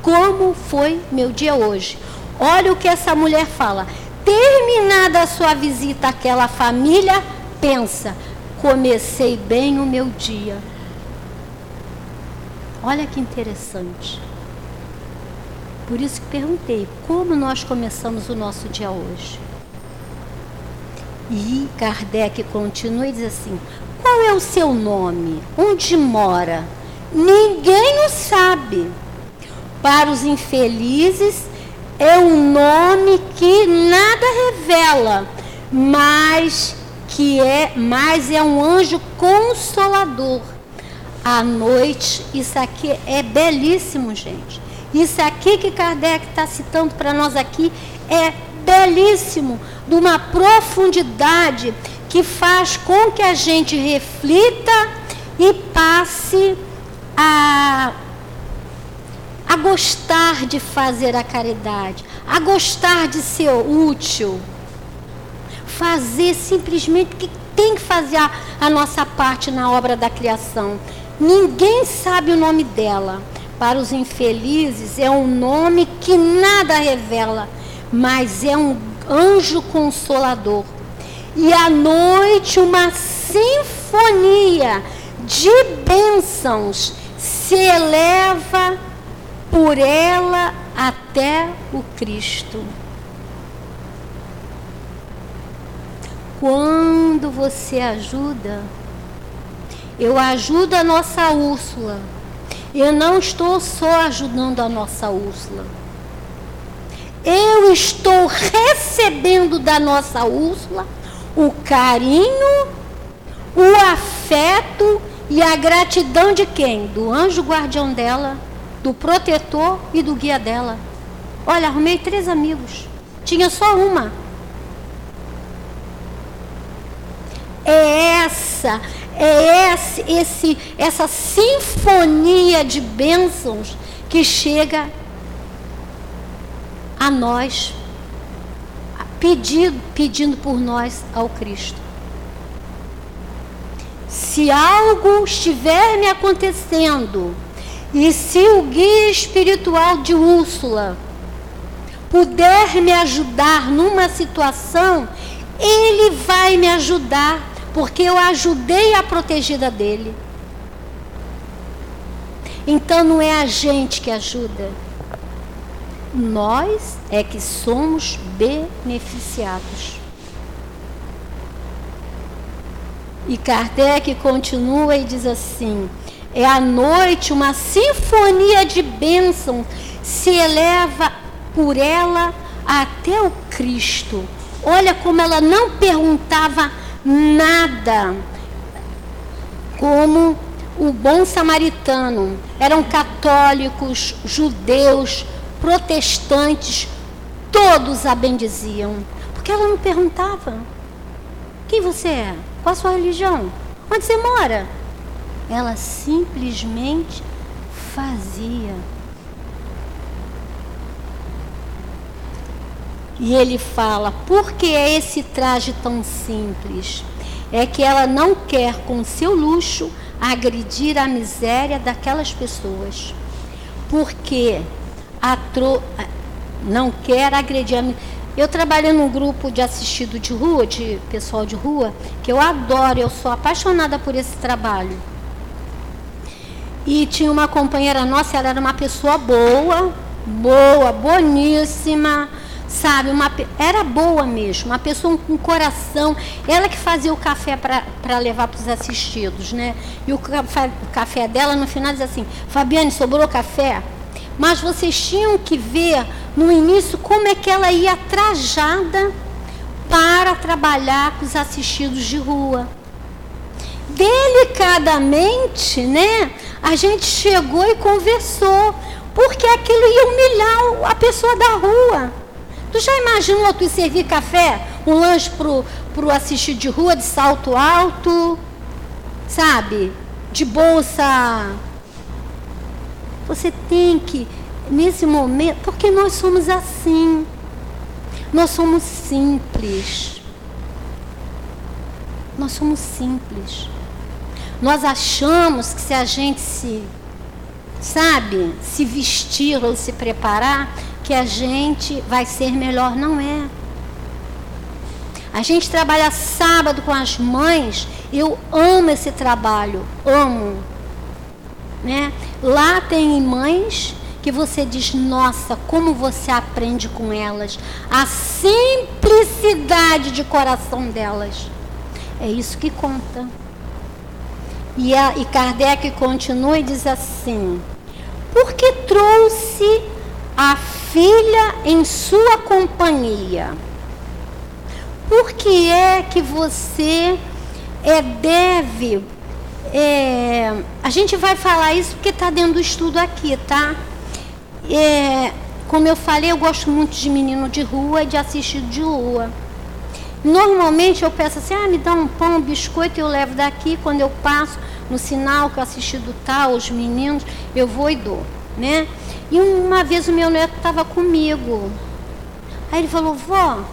Como foi meu dia hoje? Olha o que essa mulher fala. Terminada a sua visita àquela família, pensa: comecei bem o meu dia. Olha que interessante. Por isso que perguntei: como nós começamos o nosso dia hoje? E Kardec continua e diz assim: qual é o seu nome? Onde mora? Ninguém o sabe. Para os infelizes é um nome que nada revela, mas que é, mas é um anjo consolador. À noite, isso aqui é belíssimo, gente. Isso aqui que Kardec está citando para nós aqui é belíssimo, de uma profundidade que faz com que a gente reflita e passe a, a gostar de fazer a caridade, a gostar de ser útil, fazer simplesmente que tem que fazer a, a nossa parte na obra da criação. Ninguém sabe o nome dela. Para os infelizes, é um nome que nada revela mas é um anjo consolador. E à noite uma sinfonia de bênçãos se eleva por ela até o Cristo. Quando você ajuda, eu ajudo a nossa Úrsula. Eu não estou só ajudando a nossa Úrsula eu estou recebendo da nossa Úrsula o carinho, o afeto e a gratidão de quem? Do anjo guardião dela, do protetor e do guia dela. Olha, arrumei três amigos. Tinha só uma. É essa, é esse, esse, essa sinfonia de bênçãos que chega a nós, pedindo, pedindo por nós ao Cristo. Se algo estiver me acontecendo, e se o guia espiritual de Úrsula puder me ajudar numa situação, ele vai me ajudar, porque eu ajudei a protegida dele. Então não é a gente que ajuda. Nós é que somos beneficiados. E Kardec continua e diz assim: é a noite uma sinfonia de bênçãos se eleva por ela até o Cristo. Olha como ela não perguntava nada. Como o bom samaritano. Eram católicos, judeus, protestantes, todos a bendiziam. Porque ela não perguntava: quem você é? Qual a sua religião? Onde você mora? Ela simplesmente fazia. E ele fala: por que é esse traje tão simples? É que ela não quer, com seu luxo, agredir a miséria daquelas pessoas. Porque a tro... não quer agredir a miséria. Eu trabalhei num grupo de assistido de rua, de pessoal de rua, que eu adoro, eu sou apaixonada por esse trabalho. E tinha uma companheira nossa, ela era uma pessoa boa, boa, boníssima, sabe? Uma, era boa mesmo, uma pessoa com coração. Ela que fazia o café para levar para os assistidos, né? E o café, o café dela, no final, dizia assim: Fabiane, sobrou café? Mas vocês tinham que ver no início como é que ela ia trajada para trabalhar com os assistidos de rua. Delicadamente, né? A gente chegou e conversou, porque aquilo ia humilhar a pessoa da rua. Tu já imaginou tu servir café, um lanche pro, pro assistir de rua de salto alto, sabe? De bolsa. Você tem que, nesse momento, porque nós somos assim. Nós somos simples. Nós somos simples. Nós achamos que se a gente se, sabe, se vestir ou se preparar, que a gente vai ser melhor. Não é. A gente trabalha sábado com as mães. Eu amo esse trabalho, amo. Né? Lá tem mães que você diz, nossa, como você aprende com elas. A simplicidade de coração delas. É isso que conta. E, a, e Kardec continua e diz assim: porque trouxe a filha em sua companhia. Por que é que você é, deve. É, a gente vai falar isso porque está dentro do estudo aqui, tá? É, como eu falei, eu gosto muito de menino de rua e de assistido de rua. Normalmente eu peço assim, ah, me dá um pão, um biscoito, eu levo daqui, quando eu passo no sinal que o assistido tá, os meninos, eu vou e dou, né? E uma vez o meu neto estava comigo. Aí ele falou, vó.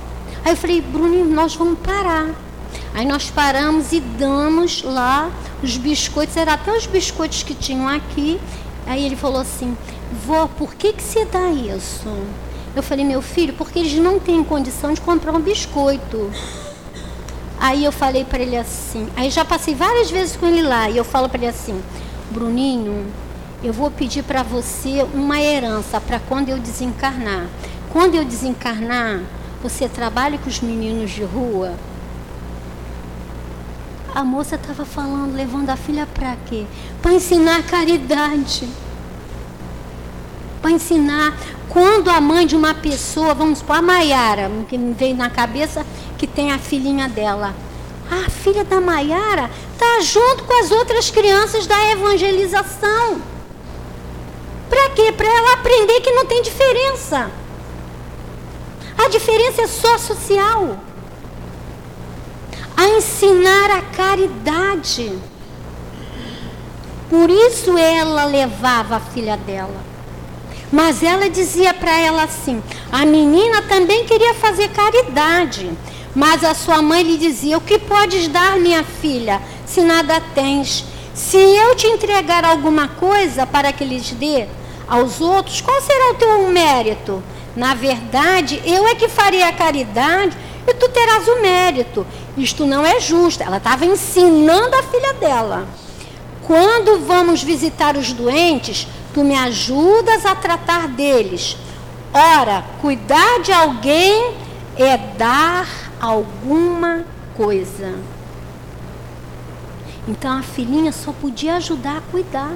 Aí eu falei, Bruno, nós vamos parar. Aí nós paramos e damos lá os biscoitos, era até os biscoitos que tinham aqui. Aí ele falou assim, vó, por que, que você dá isso? Eu falei, meu filho, porque eles não têm condição de comprar um biscoito. Aí eu falei para ele assim, aí já passei várias vezes com ele lá, e eu falo para ele assim, Bruninho, eu vou pedir para você uma herança para quando eu desencarnar. Quando eu desencarnar, você trabalha com os meninos de rua. A moça estava falando, levando a filha para quê? Para ensinar caridade. Para ensinar. Quando a mãe de uma pessoa, vamos supor, a Maiara, que me veio na cabeça, que tem a filhinha dela. A filha da Maiara está junto com as outras crianças da evangelização. Para quê? Para ela aprender que não tem diferença. A diferença é só social. A ensinar a caridade. Por isso ela levava a filha dela. Mas ela dizia para ela assim: a menina também queria fazer caridade. Mas a sua mãe lhe dizia: O que podes dar, minha filha, se nada tens? Se eu te entregar alguma coisa para que lhes dê aos outros, qual será o teu mérito? Na verdade, eu é que farei a caridade e tu terás o mérito. Isto não é justo. Ela estava ensinando a filha dela. Quando vamos visitar os doentes, tu me ajudas a tratar deles. Ora, cuidar de alguém é dar alguma coisa. Então a filhinha só podia ajudar a cuidar,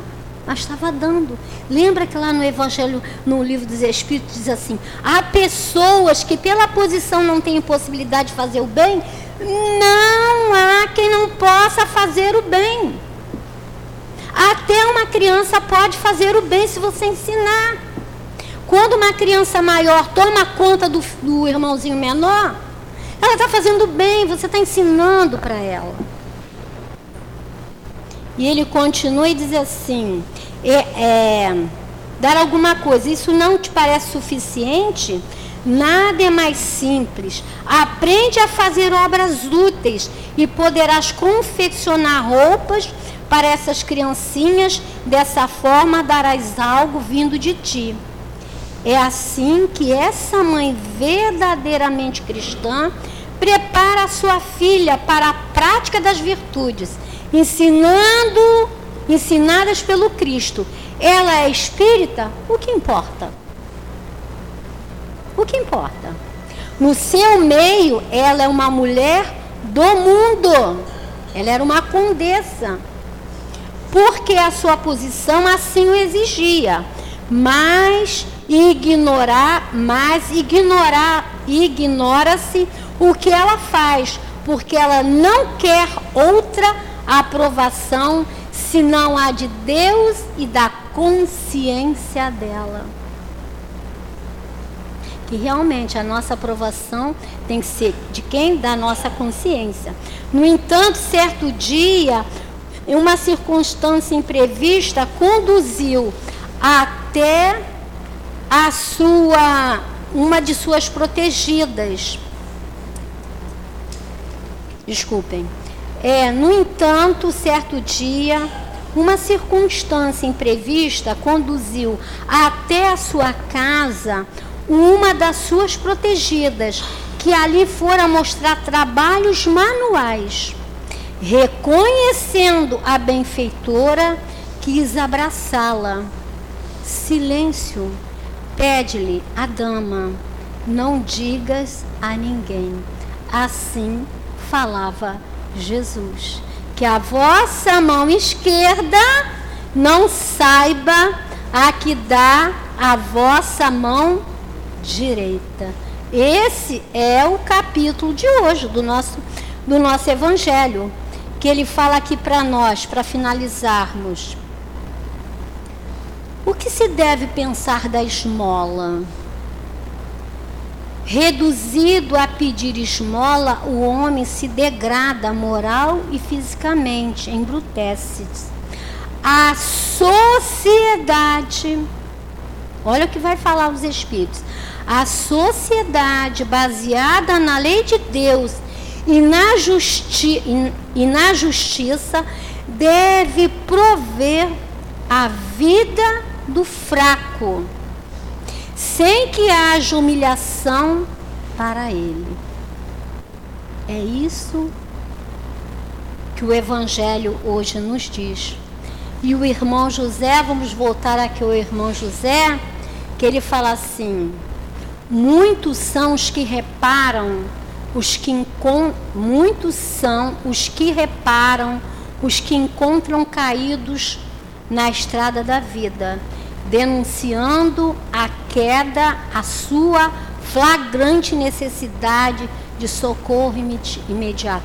mas estava dando. Lembra que lá no Evangelho, no livro dos Espíritos, diz assim: há pessoas que pela posição não têm possibilidade de fazer o bem, não há quem não possa fazer o bem. Até uma criança pode fazer o bem se você ensinar. Quando uma criança maior toma conta do, do irmãozinho menor, ela está fazendo bem, você está ensinando para ela. E ele continua e diz assim: é, é, dar alguma coisa, isso não te parece suficiente? Nada é mais simples. Aprende a fazer obras úteis e poderás confeccionar roupas para essas criancinhas, dessa forma darás algo vindo de ti. É assim que essa mãe verdadeiramente cristã prepara a sua filha para a prática das virtudes, ensinando, ensinadas pelo Cristo. Ela é espírita? O que importa? O que importa? No seu meio, ela é uma mulher do mundo. Ela era uma condessa porque a sua posição assim o exigia. Mas ignorar, mas ignorar, ignora-se o que ela faz, porque ela não quer outra aprovação senão a de Deus e da consciência dela. Que realmente a nossa aprovação tem que ser de quem? Da nossa consciência. No entanto, certo dia, uma circunstância imprevista conduziu até a sua uma de suas protegidas. Desculpem. É, no entanto, certo dia, uma circunstância imprevista conduziu até a sua casa uma das suas protegidas, que ali fora mostrar trabalhos manuais. Reconhecendo a benfeitora, quis abraçá-la. Silêncio, pede-lhe a dama, não digas a ninguém. Assim falava Jesus. Que a vossa mão esquerda não saiba a que dá a vossa mão direita. Esse é o capítulo de hoje do nosso, do nosso evangelho que ele fala aqui para nós, para finalizarmos. O que se deve pensar da esmola? Reduzido a pedir esmola, o homem se degrada moral e fisicamente, embrutece-se. A sociedade, olha o que vai falar os Espíritos, a sociedade baseada na lei de Deus e na, justi e na justiça deve prover a vida do fraco, sem que haja humilhação para ele. É isso que o Evangelho hoje nos diz. E o irmão José, vamos voltar aqui ao irmão José, que ele fala assim: muitos são os que reparam os que muitos são os que reparam, os que encontram caídos na estrada da vida, denunciando a queda, a sua flagrante necessidade de socorro imediato.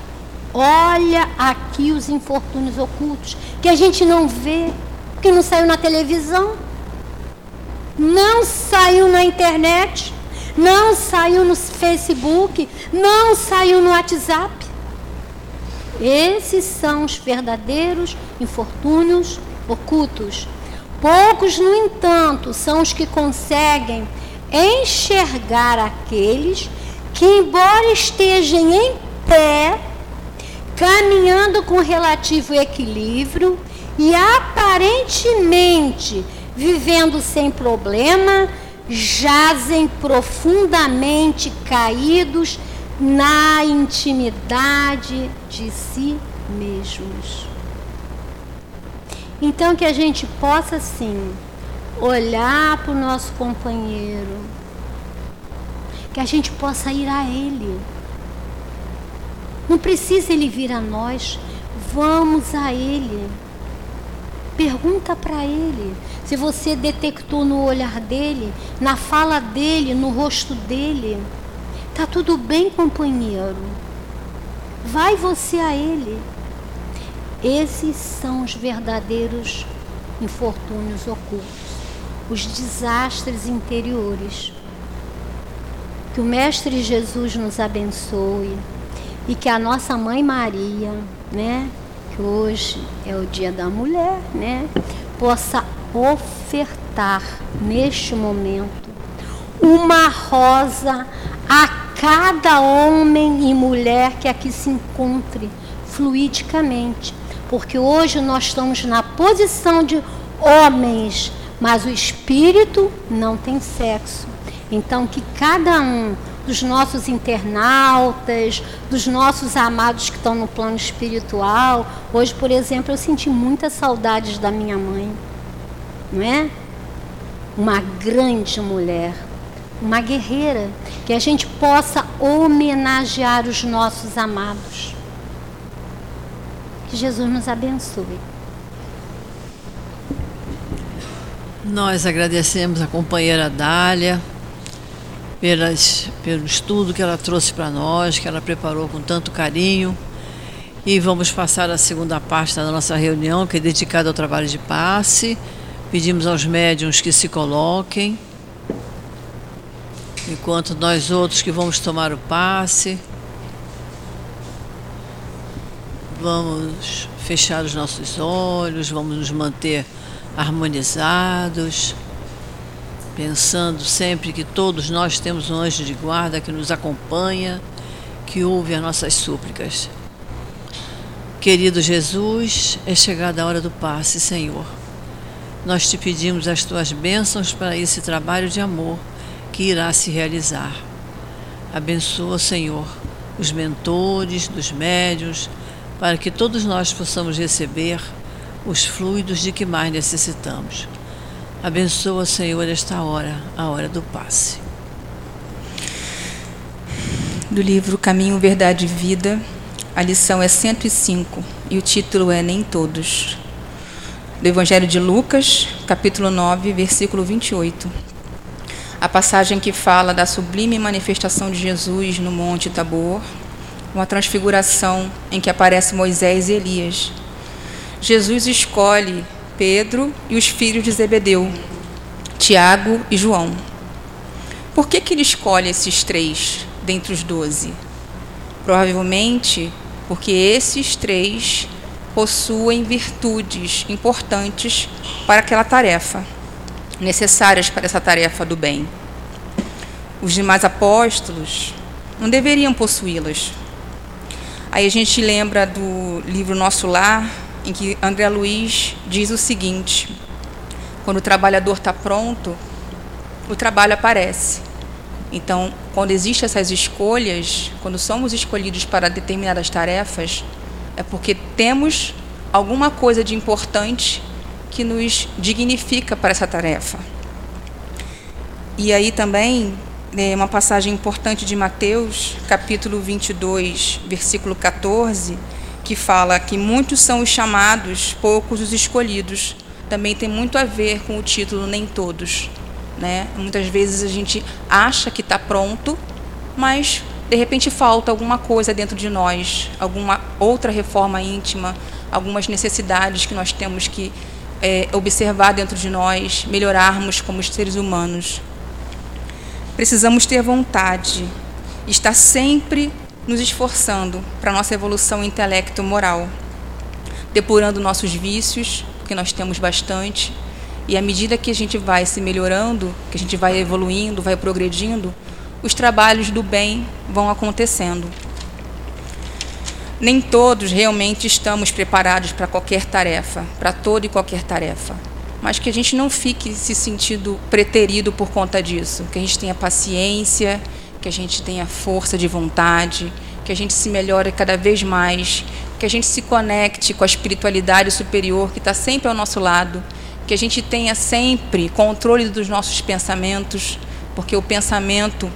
Olha aqui os infortúnios ocultos que a gente não vê, que não saiu na televisão, não saiu na internet, não saiu no Facebook, não saiu no WhatsApp. Esses são os verdadeiros infortúnios ocultos. Poucos, no entanto, são os que conseguem enxergar aqueles que, embora estejam em pé, caminhando com relativo equilíbrio e aparentemente vivendo sem problema, jazem profundamente caídos na intimidade de si mesmos. Então que a gente possa sim olhar para o nosso companheiro, que a gente possa ir a ele. Não precisa ele vir a nós, vamos a ele. Pergunta para ele se você detectou no olhar dele, na fala dele, no rosto dele. Tá tudo bem, companheiro. Vai você a ele. Esses são os verdadeiros infortúnios ocultos, os desastres interiores. Que o Mestre Jesus nos abençoe e que a nossa mãe Maria, né, que hoje é o dia da mulher, né, possa ofertar neste momento uma rosa a cada homem e mulher que aqui se encontre fluidicamente, porque hoje nós estamos na posição de homens, mas o espírito não tem sexo. Então que cada um dos nossos internautas, dos nossos amados que estão no plano espiritual. Hoje, por exemplo, eu senti muitas saudades da minha mãe, não é? Uma grande mulher, uma guerreira, que a gente possa homenagear os nossos amados. Que Jesus nos abençoe. Nós agradecemos a companheira Dália pelas, pelo estudo que ela trouxe para nós, que ela preparou com tanto carinho. E vamos passar a segunda parte da nossa reunião, que é dedicada ao trabalho de passe. Pedimos aos médiums que se coloquem, enquanto nós outros que vamos tomar o passe, vamos fechar os nossos olhos, vamos nos manter harmonizados pensando sempre que todos nós temos um anjo de guarda que nos acompanha, que ouve as nossas súplicas. Querido Jesus, é chegada a hora do passe, Senhor. Nós te pedimos as tuas bênçãos para esse trabalho de amor que irá se realizar. Abençoa, Senhor, os mentores, dos médios, para que todos nós possamos receber os fluidos de que mais necessitamos. Abençoa, Senhor, esta hora, a hora do passe. Do livro Caminho, Verdade e Vida, a lição é 105 e o título é Nem Todos. Do Evangelho de Lucas, capítulo 9, versículo 28. A passagem que fala da sublime manifestação de Jesus no Monte Tabor, uma transfiguração em que aparece Moisés e Elias. Jesus escolhe Pedro e os filhos de Zebedeu, Tiago e João. Por que, que ele escolhe esses três dentre os doze? Provavelmente porque esses três possuem virtudes importantes para aquela tarefa, necessárias para essa tarefa do bem. Os demais apóstolos não deveriam possuí-las. Aí a gente lembra do livro Nosso Lar, em que André Luiz diz o seguinte: quando o trabalhador está pronto, o trabalho aparece. Então, quando existem essas escolhas, quando somos escolhidos para determinadas tarefas, é porque temos alguma coisa de importante que nos dignifica para essa tarefa. E aí também, é uma passagem importante de Mateus, capítulo 22, versículo 14 que fala que muitos são os chamados, poucos os escolhidos, também tem muito a ver com o título Nem Todos. Né? Muitas vezes a gente acha que está pronto, mas de repente falta alguma coisa dentro de nós, alguma outra reforma íntima, algumas necessidades que nós temos que é, observar dentro de nós, melhorarmos como seres humanos. precisamos ter vontade, estar sempre nos esforçando para nossa evolução intelecto-moral, depurando nossos vícios, que nós temos bastante, e à medida que a gente vai se melhorando, que a gente vai evoluindo, vai progredindo, os trabalhos do bem vão acontecendo. Nem todos realmente estamos preparados para qualquer tarefa, para toda e qualquer tarefa. Mas que a gente não fique se sentindo preterido por conta disso. Que a gente tenha paciência, que a gente tenha força de vontade, que a gente se melhore cada vez mais, que a gente se conecte com a espiritualidade superior que está sempre ao nosso lado, que a gente tenha sempre controle dos nossos pensamentos, porque o pensamento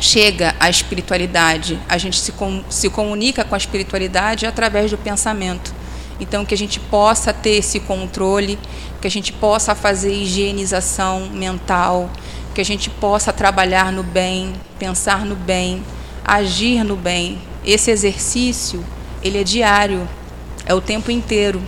chega à espiritualidade, a gente se, com, se comunica com a espiritualidade através do pensamento. Então, que a gente possa ter esse controle, que a gente possa fazer higienização mental, que a gente possa trabalhar no bem, pensar no bem, agir no bem. Esse exercício, ele é diário, é o tempo inteiro.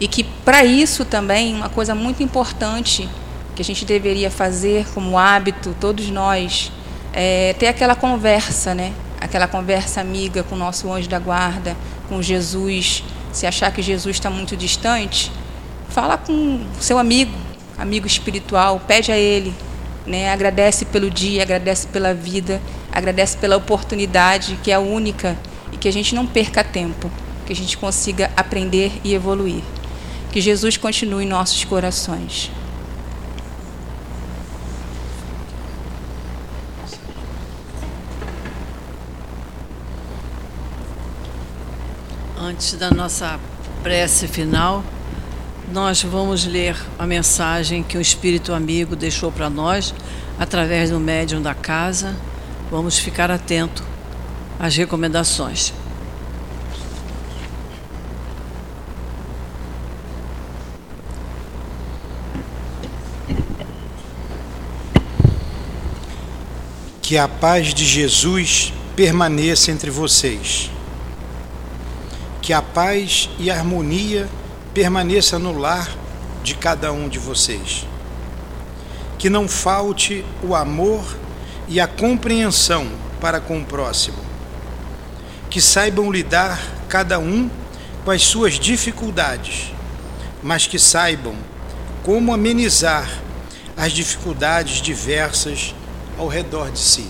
E que para isso também, uma coisa muito importante que a gente deveria fazer como hábito, todos nós, é, ter aquela conversa, né? Aquela conversa amiga com o nosso anjo da guarda, com Jesus. Se achar que Jesus está muito distante, fala com seu amigo, amigo espiritual, pede a ele, né? Agradece pelo dia, agradece pela vida, agradece pela oportunidade que é única e que a gente não perca tempo, que a gente consiga aprender e evoluir. Que Jesus continue em nossos corações. Antes da nossa prece final, nós vamos ler a mensagem que o Espírito Amigo deixou para nós através do médium da casa. Vamos ficar atento às recomendações. Que a paz de Jesus permaneça entre vocês que a paz e a harmonia permaneça no lar de cada um de vocês. Que não falte o amor e a compreensão para com o próximo. Que saibam lidar cada um com as suas dificuldades, mas que saibam como amenizar as dificuldades diversas ao redor de si.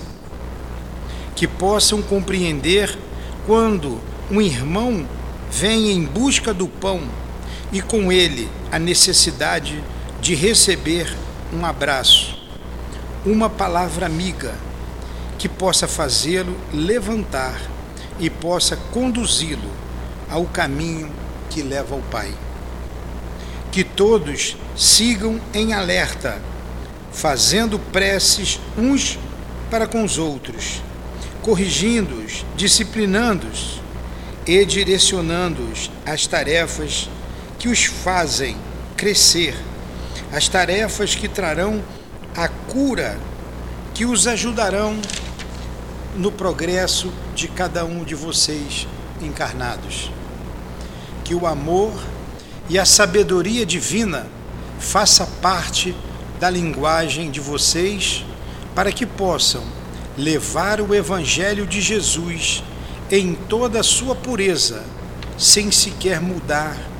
Que possam compreender quando um irmão vem em busca do pão e com ele a necessidade de receber um abraço, uma palavra amiga que possa fazê-lo levantar e possa conduzi-lo ao caminho que leva ao Pai. Que todos sigam em alerta, fazendo preces uns para com os outros, corrigindo-os, disciplinando-os e direcionando-os às tarefas que os fazem crescer, as tarefas que trarão a cura, que os ajudarão no progresso de cada um de vocês encarnados. Que o amor e a sabedoria divina faça parte da linguagem de vocês para que possam levar o evangelho de Jesus em toda a sua pureza, sem sequer mudar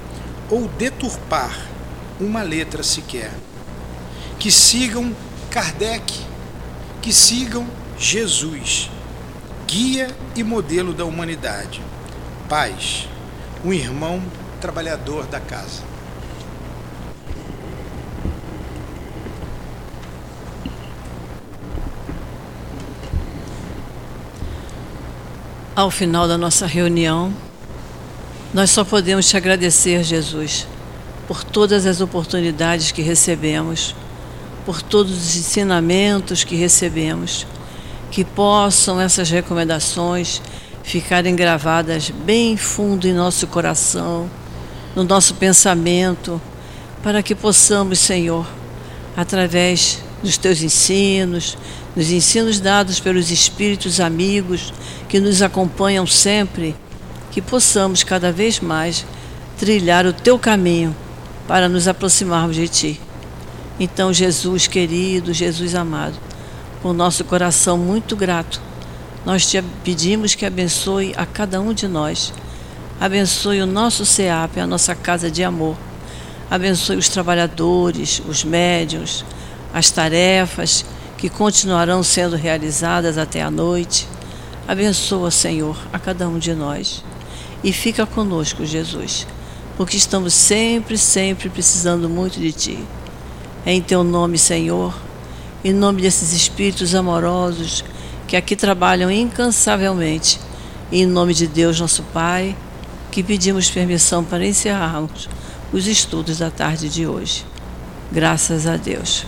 ou deturpar uma letra sequer. Que sigam Kardec, que sigam Jesus, guia e modelo da humanidade. Paz, um irmão trabalhador da casa. Ao final da nossa reunião, nós só podemos te agradecer, Jesus, por todas as oportunidades que recebemos, por todos os ensinamentos que recebemos, que possam essas recomendações ficarem gravadas bem fundo em nosso coração, no nosso pensamento, para que possamos, Senhor, através dos teus ensinos, nos ensinos dados pelos espíritos amigos que nos acompanham sempre, que possamos cada vez mais trilhar o teu caminho para nos aproximarmos de ti. Então, Jesus querido, Jesus amado, com nosso coração muito grato, nós te pedimos que abençoe a cada um de nós. Abençoe o nosso CEAP, a nossa casa de amor. Abençoe os trabalhadores, os médios, as tarefas que continuarão sendo realizadas até a noite. Abençoa, Senhor, a cada um de nós. E fica conosco, Jesus, porque estamos sempre, sempre precisando muito de Ti. É em Teu nome, Senhor, em nome desses espíritos amorosos que aqui trabalham incansavelmente, e em nome de Deus, nosso Pai, que pedimos permissão para encerrarmos os estudos da tarde de hoje. Graças a Deus.